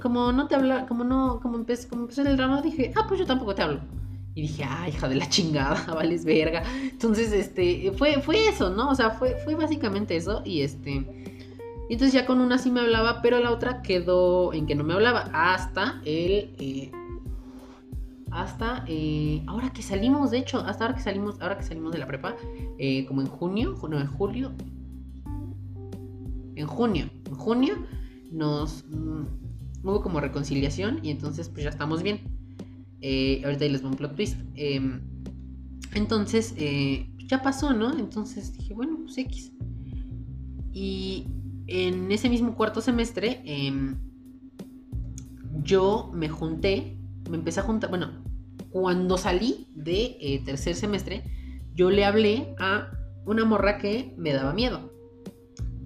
como no te habla, como no, como empecé, como empezó el drama, dije, ah, pues yo tampoco te hablo. Y dije, ah, hija de la chingada, vales verga. Entonces, este, fue, fue eso, ¿no? O sea, fue, fue básicamente eso. Y este. Y entonces ya con una sí me hablaba, pero la otra quedó en que no me hablaba. Hasta el. Eh, hasta eh, ahora que salimos, de hecho, hasta ahora que salimos, ahora que salimos de la prepa, eh, como en junio, no, en julio. En junio. En junio nos. Mm, hubo como reconciliación y entonces pues ya estamos bien. Eh, ahorita les voy un plot twist. Em, entonces, eh, ya pasó, ¿no? Entonces dije, bueno, pues X. Y en ese mismo cuarto semestre, em, yo me junté, me empecé a juntar, bueno, cuando salí de eh, tercer semestre, yo le hablé a una morra que me daba miedo.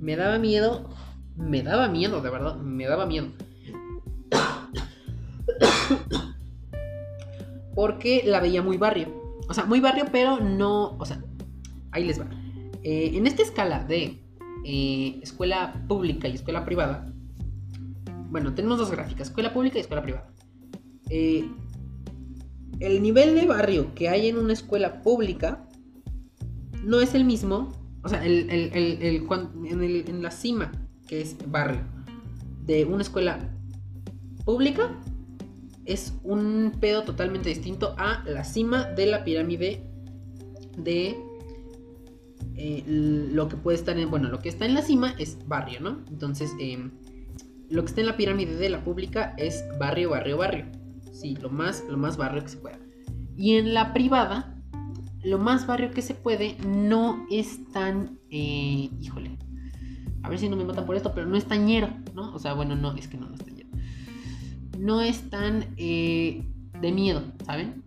Me daba miedo, me daba miedo, de verdad, me daba miedo. Porque la veía muy barrio. O sea, muy barrio, pero no. O sea, ahí les va. Eh, en esta escala de eh, escuela pública y escuela privada. Bueno, tenemos dos gráficas: escuela pública y escuela privada. Eh, el nivel de barrio que hay en una escuela pública no es el mismo. O sea, en la cima, que es barrio, de una escuela pública es un pedo totalmente distinto a la cima de la pirámide de eh, lo que puede estar en, bueno, lo que está en la cima es barrio, ¿no? Entonces, em, lo que está en la pirámide de la pública es barrio, barrio, barrio. Sí, lo más, lo más barrio que se pueda. Y en la privada, lo más barrio que se puede no es tan, eh, híjole, a ver si no me matan por esto, pero no es tañero, ¿no? O sea, bueno, no, es que no, no es tañero no es tan eh, de miedo, ¿saben?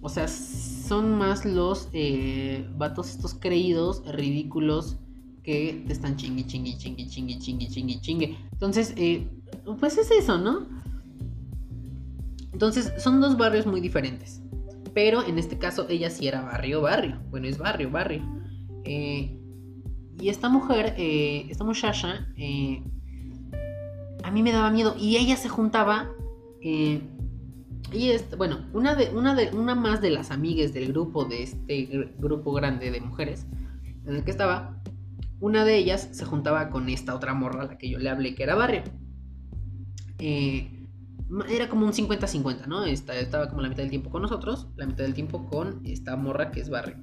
O sea, son más los eh, vatos estos creídos, ridículos, que te están chingui, chingui, chingui, chingui, chingui, chingui, chingui. Entonces, eh, pues es eso, ¿no? Entonces, son dos barrios muy diferentes. Pero en este caso, ella sí era barrio, barrio. Bueno, es barrio, barrio. Eh, y esta mujer, eh, esta muchacha, eh, a mí me daba miedo. Y ella se juntaba. y bueno, una, de, una, de, una más de las amigas del grupo, de este grupo grande de mujeres en el que estaba, una de ellas se juntaba con esta otra morra a la que yo le hablé, que era barrio. Era como un 50-50, ¿no? estaba como la mitad del tiempo con nosotros, la mitad del tiempo con esta morra que es barrio.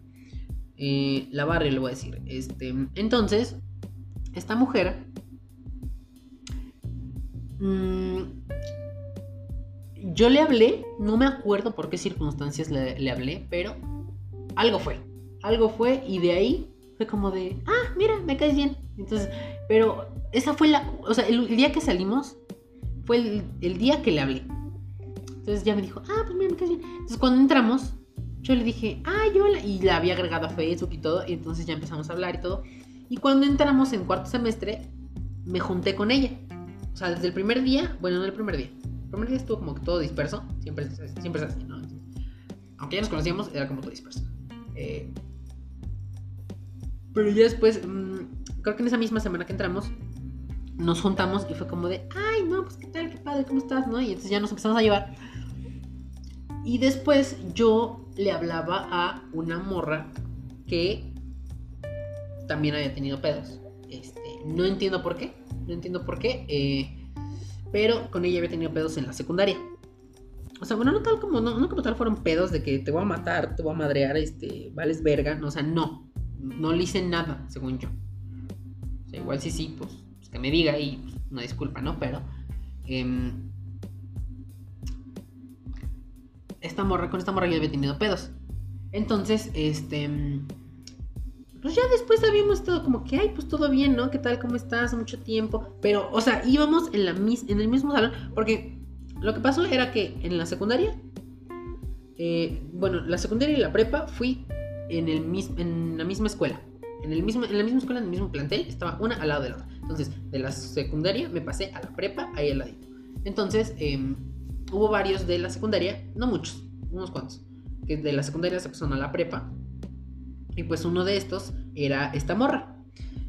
Eh, la barrio le voy a decir. Este, entonces, esta mujer... Mm, yo le hablé, no me acuerdo por qué circunstancias le, hablé, pero algo fue. Algo fue y de ahí fue como de, ah, mira, me caes bien. Entonces, pero esa fue la, o sea, el, día que salimos fue el, el, día que le hablé. Entonces ya me dijo, ah, pues mira, me caes bien. Entonces cuando entramos, yo le dije, ay, hola, y la había agregado a Facebook y todo, y entonces ya empezamos a hablar y todo. Y cuando entramos en cuarto semestre, me junté con ella. O sea, desde el primer día, bueno, no el primer día. El primer día estuvo como que todo disperso, siempre, siempre es así, ¿no? Aunque ya nos conocíamos, era como todo disperso. Eh, pero ya después, mm, creo que en esa misma semana que entramos, nos juntamos y fue como de, ay, no, pues qué tal, qué padre, ¿cómo estás? ¿no? Y entonces ya nos empezamos a llevar. Y después yo le hablaba a una morra que también había tenido pedos. Este, no entiendo por qué, no entiendo por qué, eh, pero con ella había tenido pedos en la secundaria. O sea, bueno, no tal como, no, no como tal fueron pedos de que te voy a matar, te voy a madrear, este, vales verga, no, o sea, no, no le hice nada, según yo. O sea, igual sí, sí, pues, me diga y una disculpa, ¿no? Pero, eh, esta morra, con esta morra ya había tenido pedos. Entonces, este. Pues ya después habíamos estado como que, ay, pues todo bien, ¿no? ¿Qué tal? ¿Cómo estás? Mucho tiempo. Pero, o sea, íbamos en, la en el mismo salón. Porque lo que pasó era que en la secundaria. Eh, bueno, la secundaria y la prepa fui en, el en la misma escuela. En, el mismo, en la misma escuela, en el mismo plantel, estaba una al lado de la otra. Entonces, de la secundaria me pasé a la prepa ahí al ladito. Entonces, eh, hubo varios de la secundaria, no muchos, unos cuantos, que de la secundaria se pasaron a la prepa. Y pues uno de estos era esta morra.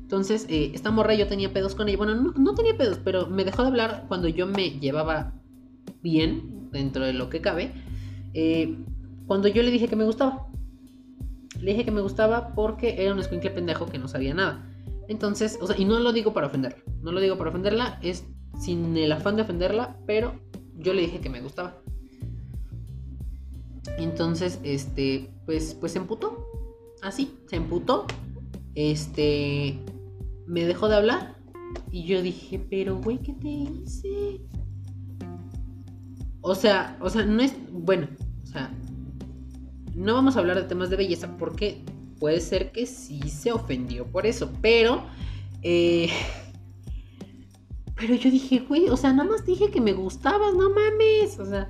Entonces, eh, esta morra yo tenía pedos con ella. Bueno, no, tenía pedos, pero me dejó de hablar cuando yo me llevaba bien, dentro de lo que cabe. Eh, cuando yo le dije que me gustaba. Le dije que me gustaba porque era un escuincle pendejo que no sabía nada. Entonces, o sea, y no lo digo para ofenderla. No lo digo para ofenderla, es sin el afán de ofenderla, pero yo le dije que me gustaba. Entonces, este, pues, pues se emputó. Así, se emputó. Este, me dejó de hablar. Y yo dije, pero güey, ¿qué te hice? O sea, o sea, no es, bueno, o sea, no vamos a hablar de temas de belleza porque puede ser que sí se ofendió por eso, pero, eh, pero yo dije, güey, o sea, nada más dije que me gustabas, no mames. O sea,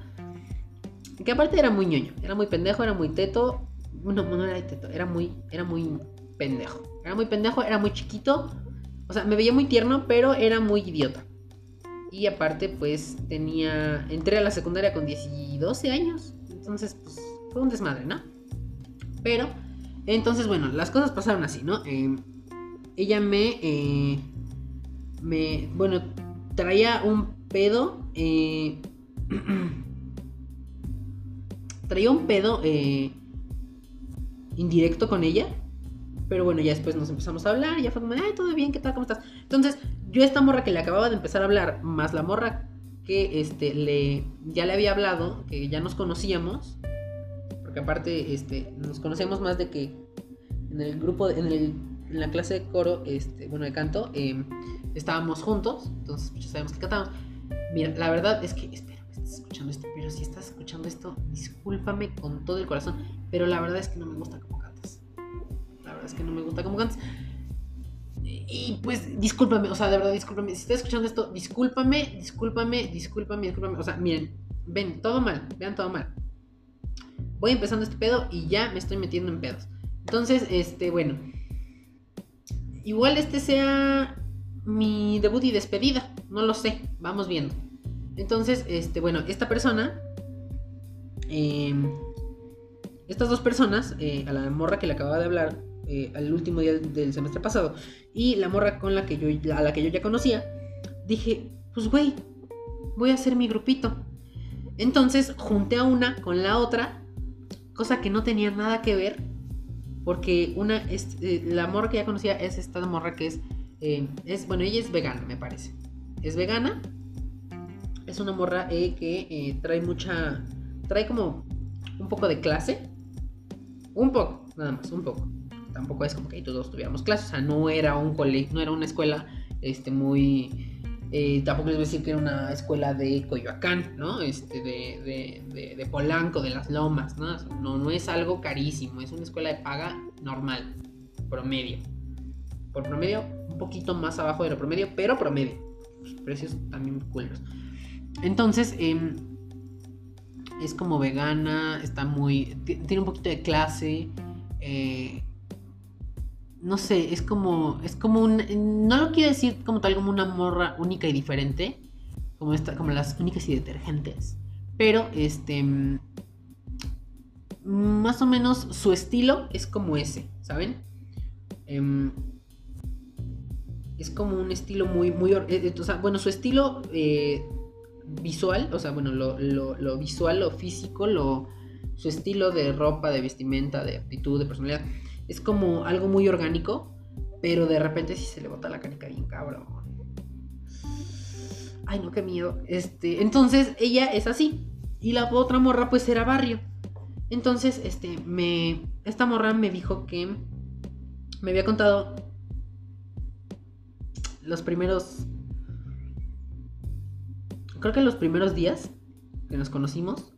que aparte era muy ñoño, era muy pendejo, era muy teto. No, no era teto, era muy, era muy pendejo. Era muy pendejo, era muy chiquito. O sea, me veía muy tierno, pero era muy idiota. Y aparte, pues tenía. Entré a la secundaria con 10 y 12 años. Entonces, pues fue un desmadre, ¿no? Pero, entonces, bueno, las cosas pasaron así, ¿no? Eh, ella me. Eh, me, bueno, traía un pedo, eh, traía un pedo eh, indirecto con ella. Pero bueno, ya después nos empezamos a hablar ya fue como, ay, todo bien, ¿qué tal? ¿Cómo estás? Entonces, yo esta morra que le acababa de empezar a hablar, más la morra que este, le, ya le había hablado, que ya nos conocíamos, porque aparte este, nos conocemos más de que en el grupo, en, el, en la clase de coro, este, bueno, de canto, eh, estábamos juntos, entonces pues, ya sabemos que cantábamos. Mira, la verdad es que, espero que estés escuchando esto, pero si estás escuchando esto, discúlpame con todo el corazón, pero la verdad es que no me gusta cómo cantas. La verdad es que no me gusta cómo cantas. Y pues, discúlpame, o sea, de verdad, discúlpame. Si estás escuchando esto, discúlpame, discúlpame, discúlpame, discúlpame. O sea, miren, ven, todo mal, vean todo mal. Voy empezando este pedo y ya me estoy metiendo en pedos. Entonces, este, bueno. Igual este sea mi debut y despedida. No lo sé. Vamos viendo. Entonces, este, bueno, esta persona. Em, estas dos personas, eh, a la morra que le acababa de hablar eh, al último día del semestre pasado y la morra con la que yo, a la que yo ya conocía, dije, pues güey, voy a hacer mi grupito. Entonces junté a una con la otra, cosa que no tenía nada que ver, porque una, es, eh, la morra que ya conocía es esta morra que es, es, bueno, ella es vegana, me parece. Es vegana, es una morra que trae mucha, trae como un poco de clase, un poco, nada más, un poco. Tampoco es como que todos tuviéramos clases. O sea, no era un colegio, no era una escuela este, muy. Eh, tampoco les voy a decir que era una escuela de Coyoacán, ¿no? Este, de, de, de, Polanco, de las Lomas, ¿no? ¿no? No es algo carísimo, es una escuela de paga normal, promedio. Por promedio, un poquito más abajo de lo promedio, pero promedio. precios también culeros. Entonces, eh, es como vegana, está muy. tiene un poquito de clase. Eh, no sé, es como. Es como un. No lo quiero decir como tal como una morra única y diferente. Como esta, como las únicas y detergentes. Pero este. Más o menos su estilo es como ese, ¿saben? Em, es como un estilo muy, muy. Eh, o sea, bueno, su estilo eh, visual, o sea, bueno, lo, visual, lo físico, lo, su estilo de ropa, de vestimenta, de actitud, de personalidad, es como algo muy orgánico, pero de repente sí se le bota la canica bien cabrón. Ay, no, qué miedo. Este, entonces ella es así. Y la otra morra pues era barrio. Entonces, este, me esta morra me dijo que me había contado los primeros creo que los primeros días que nos conocimos,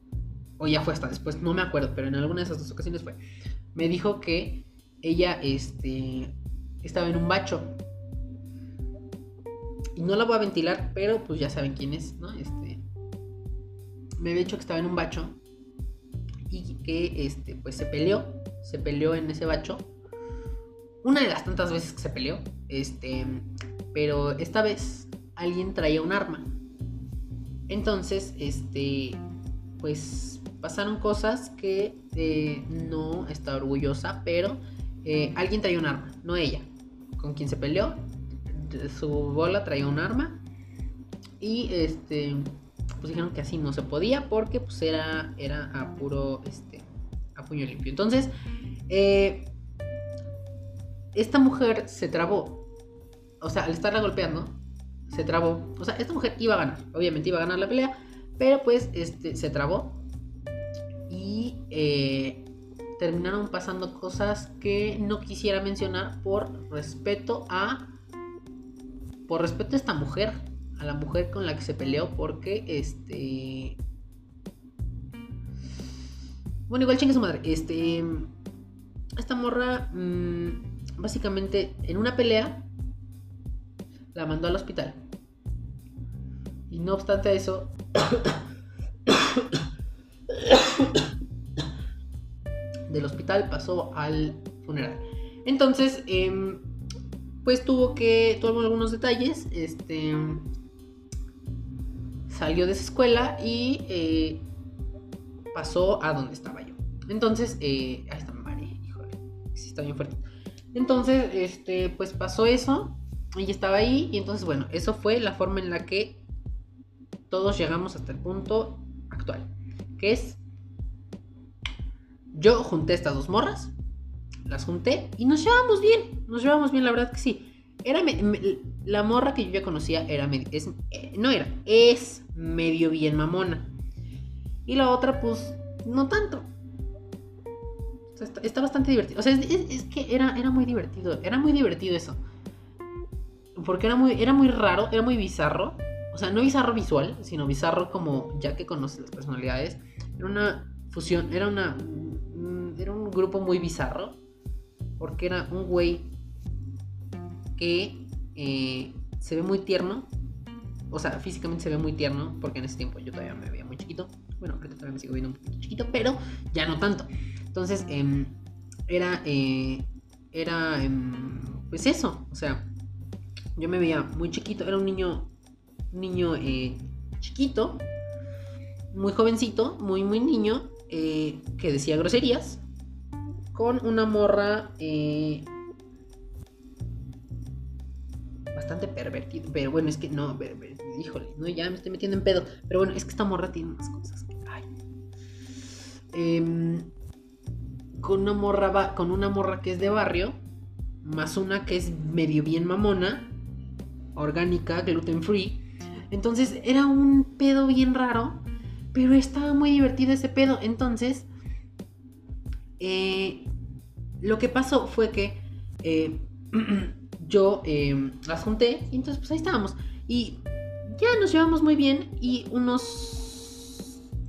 o ya fue hasta después, no me acuerdo, pero en alguna de esas dos ocasiones fue, me dijo que ella este, estaba en un bacho. Y no la voy a ventilar, pero pues ya saben quién es, ¿no? Este, me había dicho que estaba en un bacho y que este, pues se peleó, se peleó en ese bacho. Una de las tantas veces que se peleó, este, pero esta vez alguien traía un arma entonces, este, pues pasaron cosas que eh, no está orgullosa, pero eh, alguien traía un arma, no ella. Con quien se peleó, su bola traía un arma y este, pues dijeron que así no se podía porque pues era, era a puro, este, a puño limpio. Entonces, eh, esta mujer se trabó, o sea, al estarla golpeando, se trabó. O sea, esta mujer iba a ganar, obviamente iba a ganar la pelea, pero pues este, se trabó. Y eh, terminaron pasando cosas que no quisiera mencionar por respeto a... Por respeto a esta mujer, a la mujer con la que se peleó, porque este... Bueno, igual chingue su madre. Este... Esta morra, mm, básicamente, en una pelea, la mandó al hospital. Y no obstante eso, del hospital pasó al funeral. Entonces, em, pues tuvo que, tuvo algunos detalles, este, salió de esa escuela y eh, pasó a donde estaba yo. Entonces, eh, ahí está, madre, híjole, sí está bien fuerte. Entonces, este, pues pasó eso ella estaba ahí y entonces, bueno, eso fue la forma en la que todos llegamos hasta el punto actual, que es, yo junté estas dos morras, las junté y nos llevamos bien, nos llevamos bien, la verdad que sí. Era la morra que yo ya conocía era es, eh, no era, es medio bien mamona. Y la otra, pues, no tanto. está, bastante divertido. O sea, es, es, que era, era muy divertido. Era muy divertido eso porque era muy, era muy raro, era muy bizarro. O sea, no bizarro visual, sino bizarro como ya que conoces las personalidades. Era una fusión, era una. Un grupo muy bizarro. Porque era un güey que eh, se ve muy tierno. O sea, físicamente se ve muy tierno. Porque en ese tiempo yo todavía me veía muy chiquito. Bueno, ahorita todavía me sigo viendo un poquito chiquito, pero ya no tanto. Entonces, em, era, eh, era, em, pues eso, o sea, yo me veía muy chiquito, era un niño, un niño eh, chiquito, muy jovencito, muy, muy niño, que decía groserías, con una morra bastante pervertida, pero bueno, es que no, híjole, no, ya me estoy metiendo en pedo, pero bueno, es que esta morra tiene unas cosas que, ay. Em, con una morra con una morra que es de barrio, más una que es medio bien mamona, orgánica, gluten free. Entonces era un pedo bien raro, pero estaba muy divertido ese pedo. Entonces, eh, lo que pasó fue que eh, yo eh, las junté y entonces pues ahí estábamos. Y ya nos llevamos muy bien y unos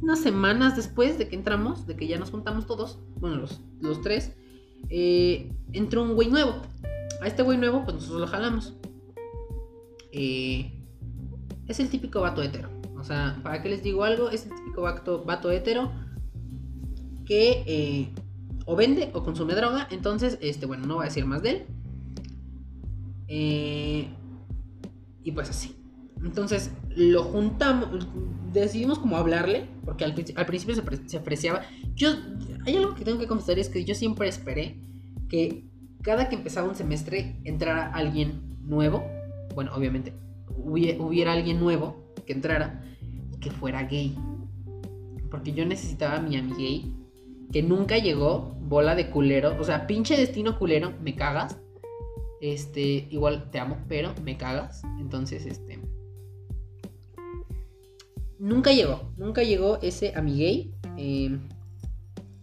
unas semanas después de que entramos, de que ya nos juntamos todos, bueno, los, los tres, eh, entró un güey nuevo. A este güey nuevo, pues nosotros lo jalamos. Es el típico vato hetero. O sea, ¿para qué les digo algo? Es el típico vato, vato hetero que eh, o vende o consume droga. Entonces, este, bueno, no voy a decir más de él. y pues así. Entonces, lo juntamos, decidimos como hablarle, porque al, principio se, apreciaba. Yo, hay algo que tengo que confesar, es que yo siempre esperé que cada que empezaba un semestre entrara alguien nuevo, bueno, obviamente, hubiera, alguien nuevo que entrara y que fuera gay. Porque yo necesitaba a mi amiga gay, que nunca llegó, bola de culero, o sea, pinche destino culero, me cagas. Este, igual te amo, pero me cagas. Entonces, este nunca llegó, nunca llegó ese amiguey. Eh,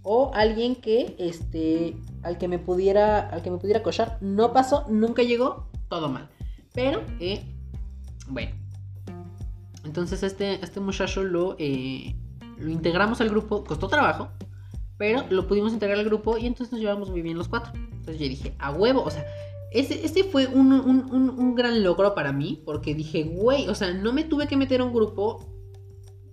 o alguien que, este, al que me pudiera, al que me pudiera cochar. No pasó, nunca llegó, todo mal. Pero, eh, bueno. Entonces este, este muchacho lo, eh, lo integramos al grupo, costó trabajo, pero lo pudimos integrar al grupo y entonces nos llevamos muy bien los cuatro. Entonces yo dije, a huevo, o sea, ese, ese fue un, un, un, gran logro para mí, porque dije, güey, o sea, no me tuve que meter a un grupo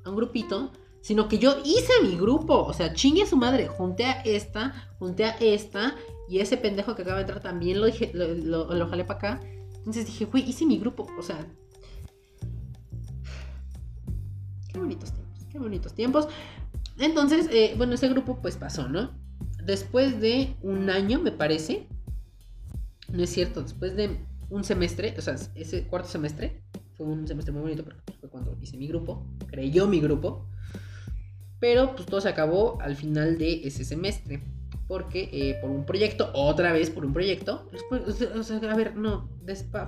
a un grupito, sino que yo hice mi grupo. O sea, chingue a su madre. Junté a esta, junté a esta, y ese pendejo que acaba de entrar también lo, dije, lo, lo, jalé para acá. Entonces dije, güey, hice mi grupo. O sea, qué bonitos tiempos, qué bonitos tiempos. Entonces, eh, bueno, ese grupo pues pasó, ¿no? Después de un año, me parece. No es cierto, después de un semestre, o sea, ese cuarto semestre, fue un semestre muy bonito porque fue cuando hice mi grupo, creyó mi grupo. Pero pues todo se acabó al final de ese semestre. Porque eh, por un proyecto, otra vez por un proyecto. o sea, a ver, no,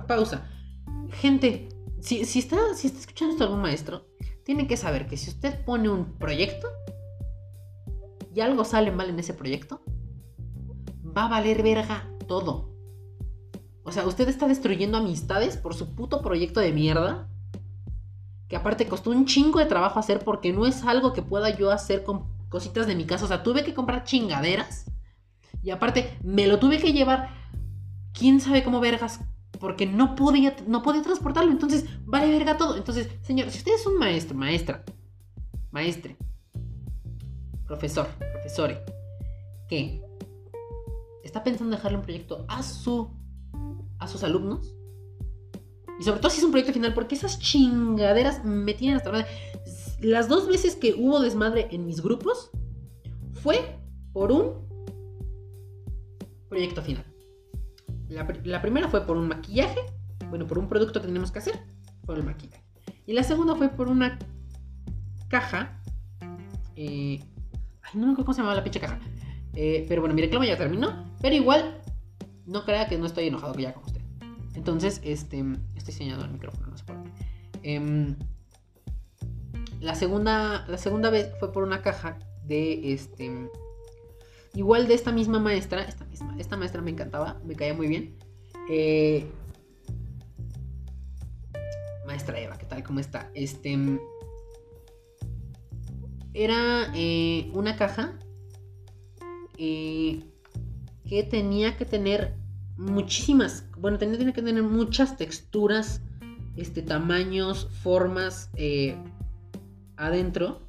pausa. Gente, si, está, si está escuchando esto algún maestro, tiene que saber que si usted pone un proyecto algo sale mal en ese proyecto, va a valer verga todo. O sea, usted está destruyendo amistades por su puto proyecto de mierda. Que aparte costó un chingo de trabajo hacer porque no es algo que pueda yo hacer con cositas de mi casa. O sea, tuve que comprar chingaderas. Y aparte, me lo tuve que llevar. Quién sabe cómo vergas. Porque no podía, no podía transportarlo. Entonces, vale verga todo. Entonces, señor, si usted es un maestro, maestra, maestre, profesor, profesore, que está pensando dejarle un proyecto a su a sus alumnos. Y sobre todo si es un proyecto final, porque esas chingaderas me tienen hasta madre. Las dos veces que hubo desmadre en mis grupos fue por un proyecto final. La, primera fue por un maquillaje, bueno, por un producto que teníamos que hacer, por el maquillaje. Y la segunda fue por una caja. Eh, ay, no me acuerdo cómo se llamaba la pinche caja. Eh, pero bueno, mi reclamo ya terminó. Pero igual no crea que no estoy enojado ya con usted. Entonces, este, estoy señalando el micrófono, no sé por qué. Em, la, segunda, la segunda vez fue por una caja de este. Igual de esta misma maestra. Esta misma. Esta maestra me encantaba. Me caía muy bien. Eh, maestra Eva, ¿qué tal? ¿Cómo está? Este. Era eh, una caja. Eh, que tenía que tener muchísimas, bueno, tenía, que tener muchas texturas, este, tamaños, formas eh, adentro.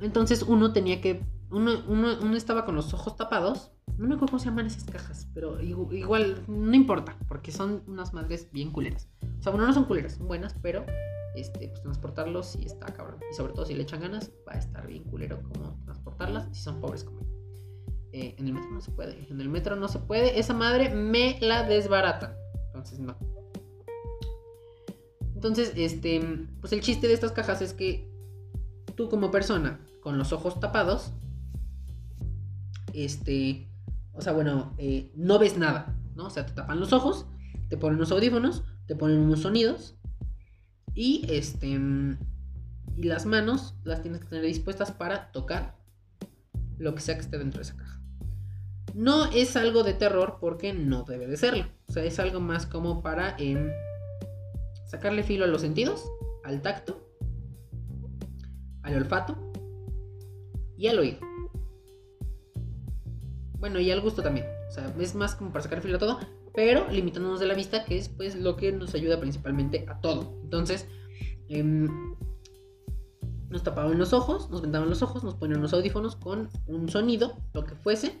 Entonces uno tenía que. Uno, uno, uno estaba con los ojos tapados. No me acuerdo cómo se llaman esas cajas, pero igu- igual no importa, porque son unas madres bien culeras. O sea, bueno, no son culeras, son buenas, pero este, pues transportarlos sí está cabrón. Y sobre todo si le echan ganas, va a estar bien culero como transportarlas si son pobres como yo. Eh, en el metro no se puede, en el metro no se puede. Esa madre me la desbaratan. Entonces no. Entonces, este, pues el chiste de estas cajas es que tú como persona con los ojos tapados, este, o sea, bueno, eh, no ves nada, ¿no? O sea, te tapan los ojos, te ponen unos audífonos, te ponen unos sonidos y este, y las manos las tienes que tener dispuestas para tocar lo que sea que esté dentro de esa caja. No es algo de terror porque no debe de serlo. O sea, es algo más como para em, sacarle filo a los sentidos, al tacto, al olfato y al oído. Bueno, y al gusto también. O sea, es más como para sacar filo a todo, pero limitándonos de la vista, que es pues lo que nos ayuda principalmente a todo. Entonces, em, nos tapaban los ojos, nos vendaban los ojos, nos ponían los audífonos con un sonido, lo que fuese.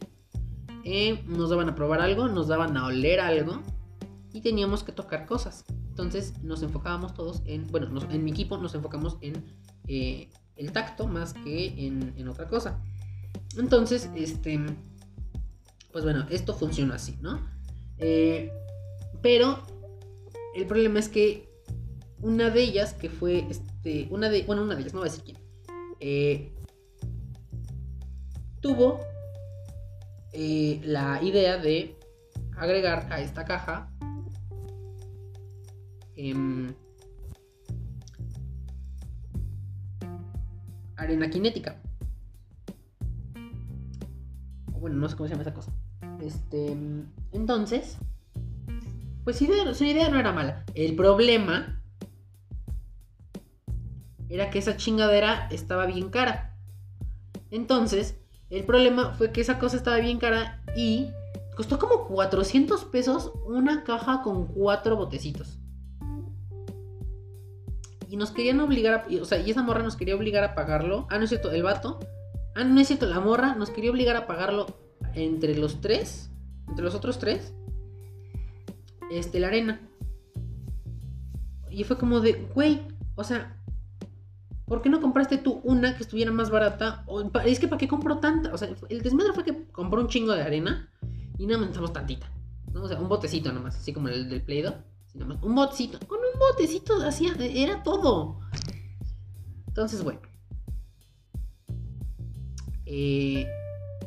eh, nos daban a probar algo, nos daban a oler algo y teníamos que tocar cosas. Entonces nos enfocábamos todos en, bueno, en mi equipo nos enfocamos en eh, el tacto más que en, en otra cosa. Entonces, este, pues bueno, esto funciona así, ¿no? Eh, pero el problema es que una de ellas, que fue, este, una de, bueno, una de ellas, no voy a decir quién, eh, tuvo eh, la idea de agregar a esta caja em, arena cinética. Bueno, no sé cómo se llama esa cosa. Este, entonces, pues su idea, no era mala. El problema era que esa chingadera estaba bien cara. Entonces, el problema fue que esa cosa estaba bien cara y costó como 400 pesos una caja con cuatro botecitos. Y nos querían obligar a... O sea, y esa morra nos quería obligar a pagarlo. Ah, no es cierto, el vato. Ah, no es cierto, la morra nos quería obligar a pagarlo entre los tres. Entre los otros tres. Este, la arena. Y fue como de, güey, o sea, ¿por qué no compraste tú una que estuviera más barata? Es que ¿para qué compró tanta? O sea, el desmadre fue que compró un chingo de arena y no aumentamos tantita. O sea, un botecito nomás, así como el del Play nomás, Un botecito. Con un botecito hacía, era todo. Entonces, bueno. Eh,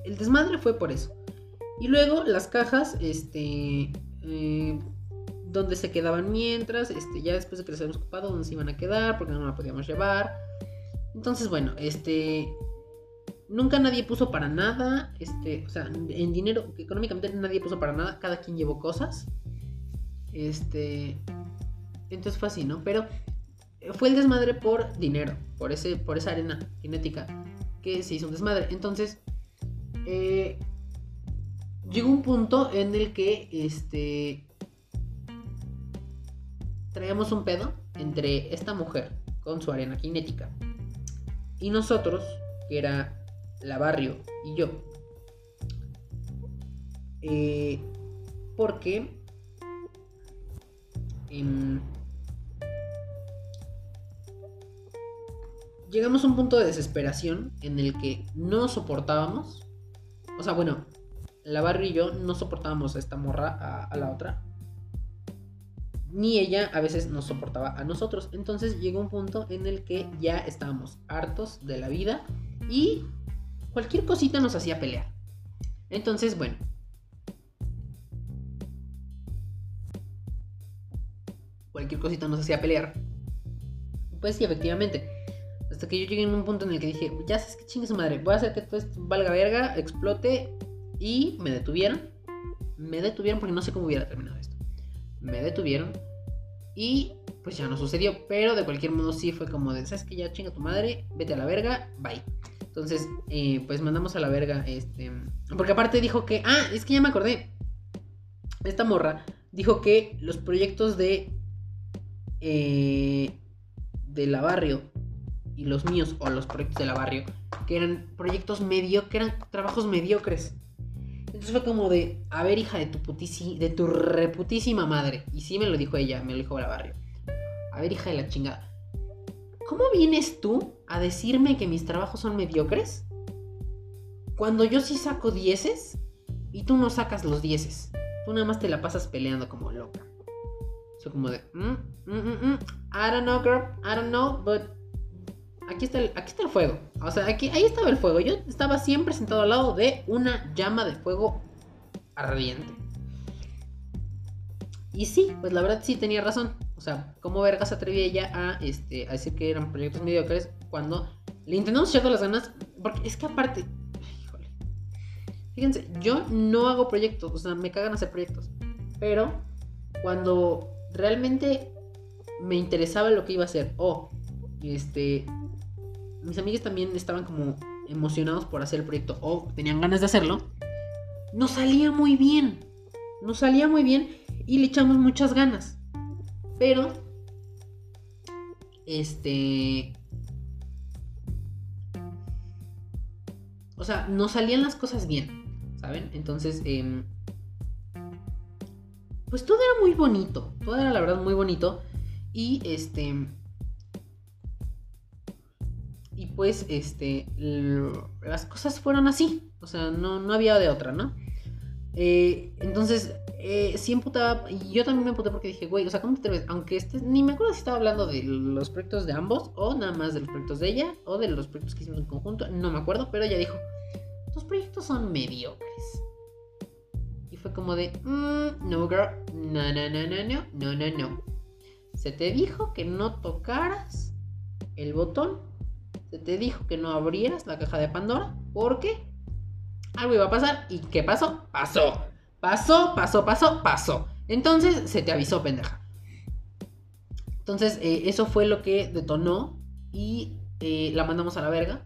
el desmadre fue por eso. Y luego las cajas, este... eh, donde se quedaban mientras, este, ya después de que les habíamos ocupado, dónde se iban a quedar, porque no la podíamos llevar. Entonces, bueno, este. Nunca nadie puso para nada. Este, o sea, en dinero, económicamente nadie puso para nada. Cada quien llevó cosas. Este. Entonces fue así, ¿no? Pero fue el desmadre por dinero. Por ese, por esa arena cinética. Que se hizo un desmadre. Entonces. eh, llegó un punto en el que. Este traíamos un pedo entre esta mujer con su arena cinética y nosotros, que era la barrio y yo. Eh, porque em, llegamos a un punto de desesperación en el que no soportábamos. O sea, bueno, la barrio y yo no soportábamos a esta morra, a, a la otra, ni ella a veces nos soportaba a nosotros. Entonces llegó un punto en el que ya estábamos hartos de la vida y cualquier cosita nos hacía pelear. Entonces, bueno. Cualquier cosita nos hacía pelear. Pues sí, efectivamente. Hasta que yo llegué en un punto en el que dije, ya sabes que chingue su madre, voy a hacer que todo esto valga verga, explote. Y me detuvieron. Me detuvieron porque no sé cómo hubiera terminado esto me detuvieron y pues ya no sucedió, pero de cualquier modo sí fue como de, ¿sabes que Ya chinga tu madre, vete a la verga, bye. Entonces, eh, pues mandamos a la verga, este, porque aparte dijo que, ah, es que ya me acordé, esta morra dijo que los proyectos de, eh, de la barrio y los míos o los proyectos de la barrio, que eran proyectos medio, que eran trabajos mediocres. Entonces fue como de, a ver, hija de tu putisi, de tu reputísima madre. Y sí me lo dijo ella, me lo dijo la barrio. A ver, hija de la chingada. ¿Cómo vienes tú a decirme que mis trabajos son mediocres? Cuando yo sí saco dieces y tú no sacas los dieces. Tú nada más te la pasas peleando como loca. Soy como de, mm, mm, mm, I don't know, girl, I don't know, but aquí está, el, aquí está el fuego. O sea, aquí, ahí estaba el fuego. Yo estaba siempre sentado al lado de una llama de fuego ardiente. Y sí, pues la verdad sí tenía razón. O sea, ¿cómo verga se atrevía ella a, este, a decir que eran proyectos mediocres cuando le intentamos echar las ganas? Porque es que aparte, híjole. Fíjense, yo no hago proyectos, o sea, me cagan hacer proyectos. Pero cuando realmente me interesaba lo que iba a hacer, o este, mis amigos también estaban como emocionados por hacer el proyecto o tenían ganas de hacerlo, no salía muy bien. No salía muy bien y le echamos muchas ganas. Pero, este... O sea, no salían las cosas bien, ¿saben? Entonces, eh, pues todo era muy bonito. Todo era la verdad muy bonito. Y este pues, este, las cosas fueron así. O sea, no, no había de otra, ¿no? Eh, entonces, eh, sí emputaba. Y yo también me emputé porque dije, güey, o sea, ¿cómo te ves? Aunque este, ni me acuerdo si estaba hablando de los proyectos de ambos, o nada más de los proyectos de ella, o de los proyectos que hicimos en conjunto. No me acuerdo, pero ella dijo, tus proyectos son mediocres. Y fue como de, mm, no, girl, no, no, no, no, no, no, no, no. Se te dijo que no tocaras el botón se te dijo que no abrieras la caja de Pandora porque algo iba a pasar. ¿Y qué pasó? Pasó. Pasó, pasó, pasó, pasó. Entonces se te avisó, pendeja. Entonces, eh, eso fue lo que detonó y eh, la mandamos a la verga.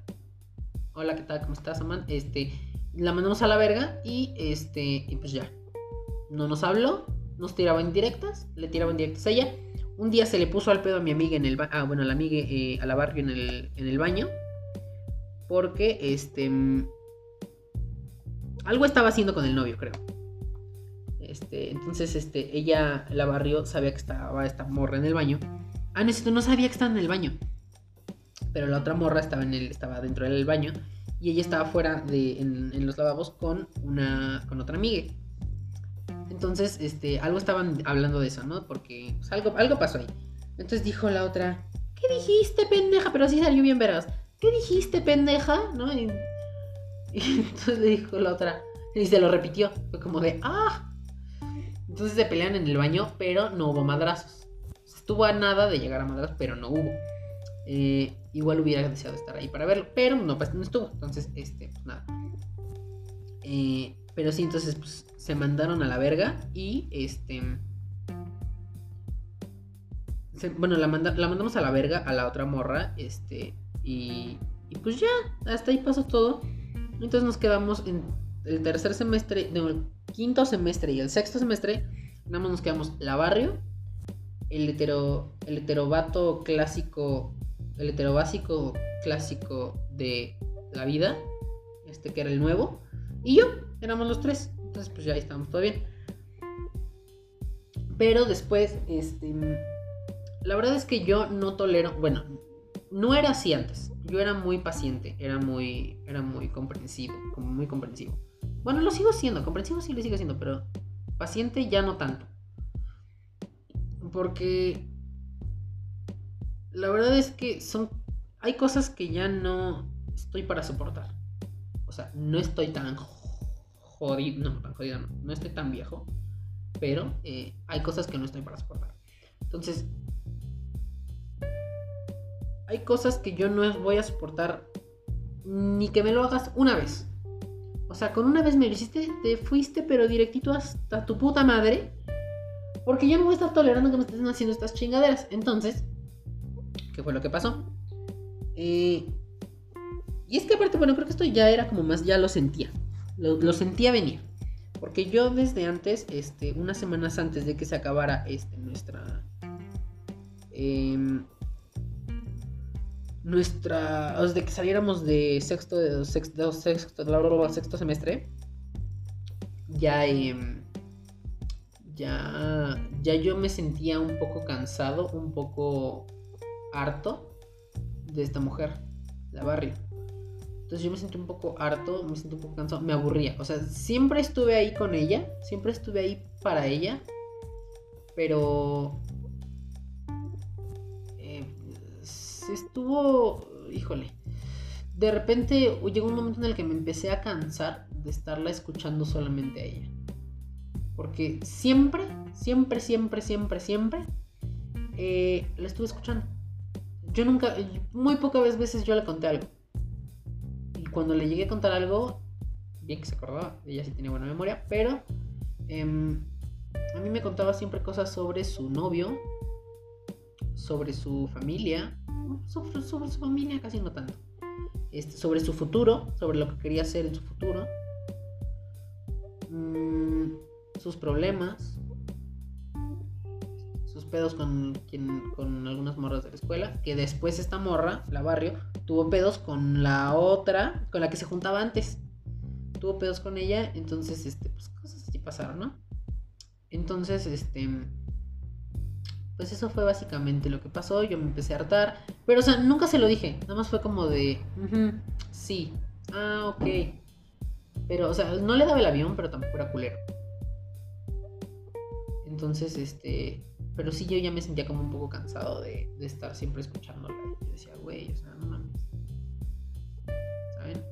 Hola, ¿qué tal? ¿Cómo estás, Aman? Este, la mandamos a la verga y este, y pues ya. No nos habló, nos tiraba en directas, le tiraba en directas a ella. Un día se le puso al pedo a mi amiga en el baño. Ah, bueno, a la amiga, eh, a la barrio en el, en el baño. Porque, este... Mm, algo estaba haciendo con el novio, creo. Este, entonces, este, ella, la barrio, sabía que estaba esta morra en el baño. Ah, no, no sabía que estaba en el baño. Pero la otra morra estaba, en el, estaba dentro del baño. Y ella estaba fuera de, en, en los lavabos con una, con otra amiga. Entonces, este, algo estaban hablando de eso, ¿no? Porque pues, algo, algo pasó ahí. Entonces dijo la otra, ¿qué dijiste, pendeja? Pero así salió bien veraz. ¿Qué dijiste, pendeja? ¿No? Y, entonces le dijo la otra, y se lo repitió. Fue como de, ¡ah! Entonces se pelean en el baño, pero no hubo madrazos. Estuvo a nada de llegar a madrazos, pero no hubo. Eh, igual hubiera deseado estar ahí para verlo, pero no, pues, no estuvo. Entonces, este, pues nada. Eh, pero sí, entonces pues, se mandaron a la verga y este... bueno, la, la, mandamos a la verga a la otra morra, este, y, y pues ya, hasta ahí pasó todo. Entonces nos quedamos en el tercer semestre, no, el quinto semestre y el sexto semestre, nada más nos quedamos la barrio, el hetero, el heterobato clásico, el heterobásico clásico de la vida, este que era el nuevo, y yo, éramos los tres. Entonces, pues ya ahí estábamos todo bien. Pero después, este. La verdad es que yo no tolero. Bueno, no era así antes. Yo era muy paciente, era muy. Era muy comprensivo. Como muy comprensivo. Bueno, lo sigo siendo, comprensivo sí lo sigo siendo, pero paciente ya no tanto. Porque la verdad es que son. Hay cosas que ya no estoy para soportar. O sea, no estoy tan jodido, no, tan jodido no, no estoy tan viejo, pero eh, hay cosas que no estoy para soportar. Entonces, hay cosas que yo no voy a soportar ni que me lo hagas una vez. O sea, con una vez me lo hiciste, te fuiste, pero directito hasta tu puta madre. Porque yo no voy a estar tolerando que me estén haciendo estas chingaderas. Entonces, ¿qué fue lo que pasó? Eh, y es que aparte, bueno, creo que esto ya era como más, ya lo sentía. Lo, sentía venir. Porque yo desde antes, este, unas semanas antes de que se acabara este, nuestra. Em, nuestra, desde que saliéramos de sexto, de sexto, sexto, sexto semestre, ya, em, ya, ya yo me sentía un poco cansado, un poco harto de esta mujer, la barrio. Entonces yo me sentí un poco harto, me sentí un poco cansado, me aburría. O sea, siempre estuve ahí con ella, siempre estuve ahí para ella, pero eh, estuvo, híjole, de repente llegó un momento en el que me empecé a cansar de estarla escuchando solamente a ella. Porque siempre, siempre, siempre, siempre, siempre eh, la estuve escuchando. Yo nunca, muy pocas veces yo le conté algo. Cuando le llegué a contar algo, bien que se acordaba, ella sí tenía buena memoria, pero em, a mí me contaba siempre cosas sobre su novio, sobre su familia, sobre, su familia casi no tanto, este, sobre su futuro, sobre lo que quería hacer en su futuro, mm, sus problemas, pedos con, quien, con algunas morras de la escuela, que después esta morra, la barrio, tuvo pedos con la otra, con la que se juntaba antes. Tuvo pedos con ella, entonces, este, pues cosas así pasaron, ¿no? Entonces, este. Pues eso fue básicamente lo que pasó. Yo me empecé a hartar. Pero, o sea, nunca se lo dije. Nada más fue como de. sí. Ah, ok. Pero, o sea, no le daba el avión, pero tampoco era culero. Entonces, este. Pero sí, yo ya me sentía como un poco cansado de, estar siempre escuchándola. Y decía, güey, o sea, no mames. ¿Saben?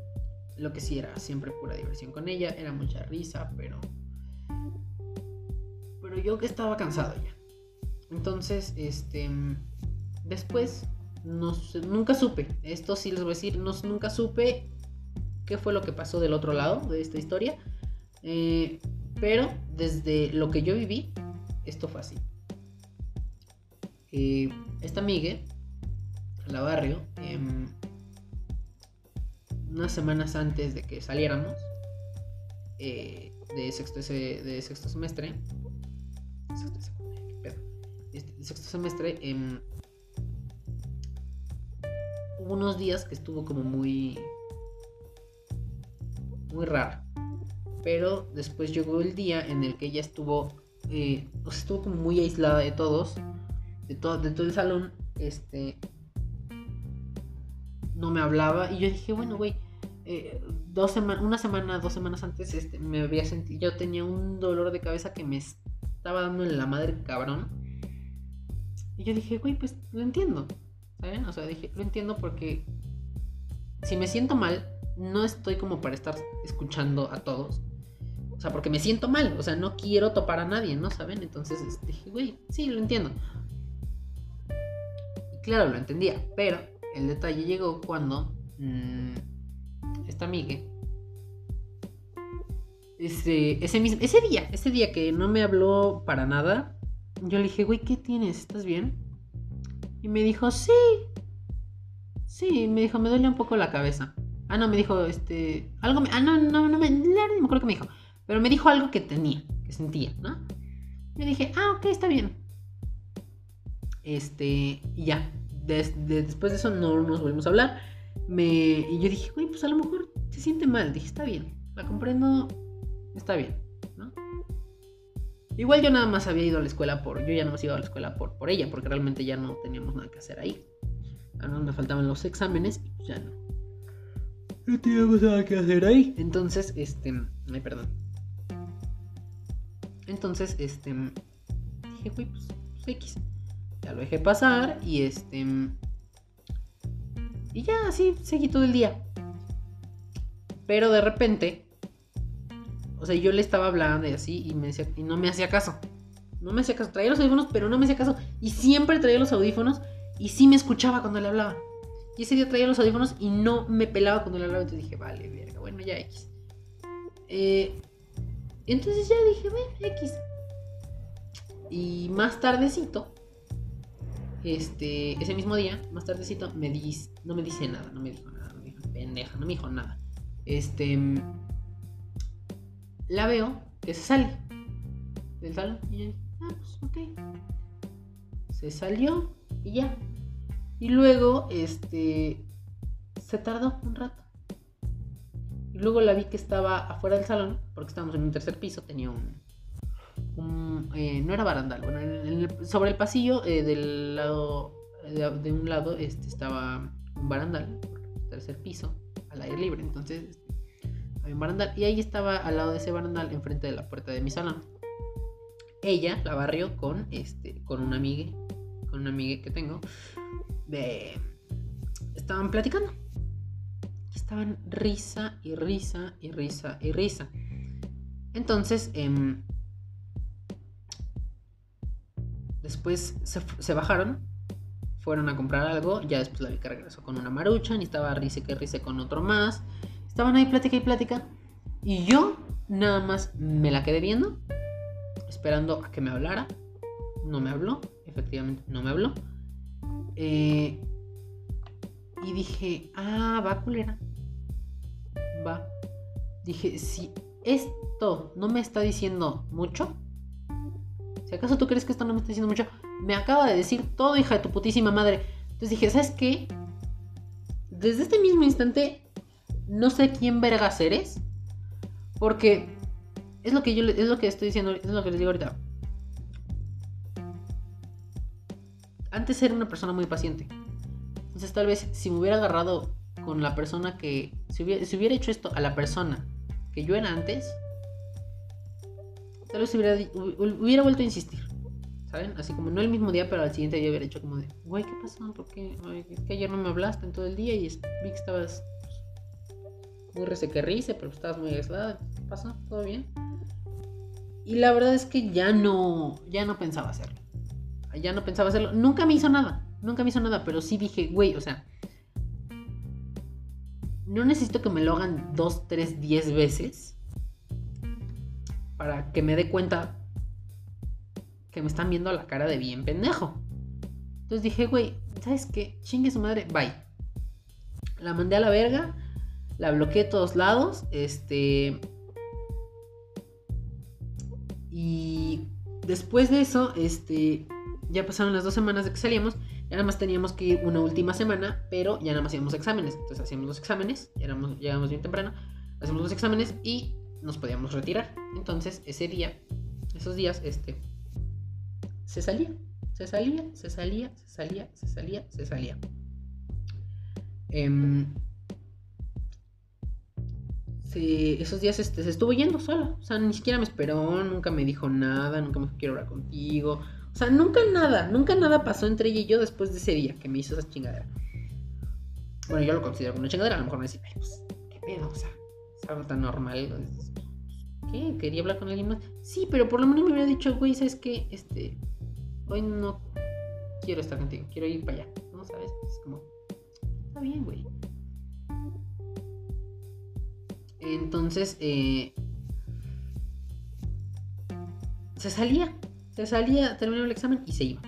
Lo que sí era siempre pura diversión con ella. Era mucha risa, pero yo que estaba cansado ya. Entonces, este, después, no, nunca supe, esto sí les voy a decir, no, nunca supe qué fue lo que pasó del otro lado de esta historia. Eh, pero desde lo que yo viví, esto fue así. Eh, esta amiga, la barrio, em, unas semanas antes de que saliéramos eh, de, sexto, de sexto semestre, este, sexto semestre, em, hubo unos días que estuvo como muy. muy raro. Pero después llegó el día en el que ella estuvo. Eh, estuvo como muy aislada de todos. De todo, de todo el salón. Este. No me hablaba. Y yo dije, bueno, güey. Eh, dos una semana, dos semanas antes, este, me había sentido. Yo tenía un dolor de cabeza que me estaba dando en la madre cabrón. Y yo dije, güey, pues lo entiendo. ¿Saben? O sea, dije, lo entiendo porque si me siento mal, no estoy como para estar escuchando a todos. O sea, porque me siento mal. O sea, no quiero topar a nadie, ¿no? ¿Saben? Entonces este, dije, güey, sí, lo entiendo. Claro, lo entendía. Pero el detalle llegó cuando mmm, esta amiga ese, ese, mismo, ese día, ese día que no me habló para nada, yo le dije, güey, ¿qué tienes? ¿Estás bien? Y me dijo, sí. Sí, me dijo, me duele un poco la cabeza. Ah, no, me dijo, este, algo me, ah, no, no, no me, no me acuerdo qué me dijo. Pero me dijo algo que tenía, que sentía, ¿no? Yo dije, ah, ok, está bien. Este, y ya. Después de eso no nos volvimos a hablar. Me, y yo dije, güey, pues a lo mejor se siente mal. Dije, está bien, la comprendo, está bien, ¿no? Igual yo nada más había ido a la escuela por, yo ya no me ido a la escuela por, por ella, porque realmente ya no teníamos nada que hacer ahí. A no me faltaban los exámenes y pues ya no. No teníamos nada que hacer ahí. Entonces, este, ay, perdón. Entonces, este, dije, güey, pues, pues X. Ya lo dejé pasar y este... Y ya así seguí todo el día. Pero de repente o sea, yo le estaba hablando y así y, me decía, y no me hacía caso. No me hacía caso. Traía los audífonos, pero no me hacía caso. Y siempre traía los audífonos y sí me escuchaba cuando le hablaba. Y ese día traía los audífonos y no me pelaba cuando le hablaba. Entonces dije, vale, verga, bueno, ya X. Eh, entonces ya dije, bueno, X. Y más tardecito, este, ese mismo día, más tardecito, me dice, no me dice nada, no me dijo nada, no me dijo pendeja, no me dijo nada. Este, la veo que se sale del salón y yo, ah, pues ok. Se salió y ya. Y luego, este, se tardó un rato. Y luego la vi que estaba afuera del salón, porque estábamos en un tercer piso, tenía un... Eh, no era barandal, bueno, sobre el pasillo eh, del lado, de, un lado este, estaba un barandal, tercer piso, al aire libre, entonces había un barandal, y ahí estaba al lado de ese barandal, enfrente de la puerta de mi salón. Ella la barrió con, este, con una amiga, con una amiga que tengo. Estaban platicando estaban risa y risa y risa y risa. Entonces, em, después se, bajaron, fueron a comprar algo, ya después la vi que regresó con una marucha, y estaba risa que risa con otro más. Estaban ahí plática y plática. Y yo nada más me la quedé viendo, esperando a que me hablara. No me habló, efectivamente no me habló. Eh, y dije, ah, va culera va. Dije, si esto no me está diciendo mucho, si acaso tú crees que esto no me está diciendo mucho, me acaba de decir todo, hija de tu putísima madre. Entonces dije, ¿sabes qué? Desde este mismo instante, no sé quién vergas eres. Porque es lo que yo es lo que estoy diciendo, es lo que les digo ahorita. Antes era una persona muy paciente. Entonces tal vez si me hubiera agarrado con la persona que... Si hubiera, hecho esto a la persona que yo era antes, tal vez hubiera, hubiera vuelto a insistir. ¿Saben? Así como no el mismo día, pero al siguiente día hubiera hecho como de, güey, ¿qué pasó? ¿Por qué? es que ayer no me hablaste en todo el día y vi que estabas pues, muy resequerrice, pero estabas muy aislada. ¿Qué pasó? ¿Todo bien? Y la verdad es que ya no, ya no pensaba hacerlo. Ya no pensaba hacerlo. Nunca me hizo nada. Nunca me hizo nada, pero sí dije, güey, o sea, no necesito que me lo hagan dos, tres, diez veces para que me dé cuenta que me están viendo la cara de bien pendejo. Entonces dije, güey, ¿sabes qué? Chingue su madre, bye. La mandé a la verga, la bloqueé de todos lados, este... Y después de eso, este... Ya pasaron las dos semanas de que salíamos ya nada más teníamos que ir una última semana, pero ya nada más íbamos exámenes. Entonces hacíamos los exámenes, éramos, llegamos bien temprano, hacíamos los exámenes y nos podíamos retirar. Entonces ese día, esos días, este, se salía, se salía, se salía, se salía, se salía, se salía. Em, esos días este, se estuvo yendo sola. O sea, ni siquiera me esperó, nunca me dijo nada, nunca me dijo quiero hablar contigo. O sea, nunca nada, nunca nada pasó entre ella y yo después de ese día que me hizo esa chingadera. Bueno, yo lo considero como una chingadera, a lo mejor me dice, pues, ¿qué pedo? O sea, es algo tan normal. ¿Qué? ¿Quería hablar con alguien más? Sí, pero por lo menos me hubiera dicho, güey, ¿sabes qué? Este, hoy no quiero estar contigo, quiero ir para allá. ¿No sabes? Es como, está bien, güey. Entonces, eh, se salía se salía, terminaba el examen y se iba.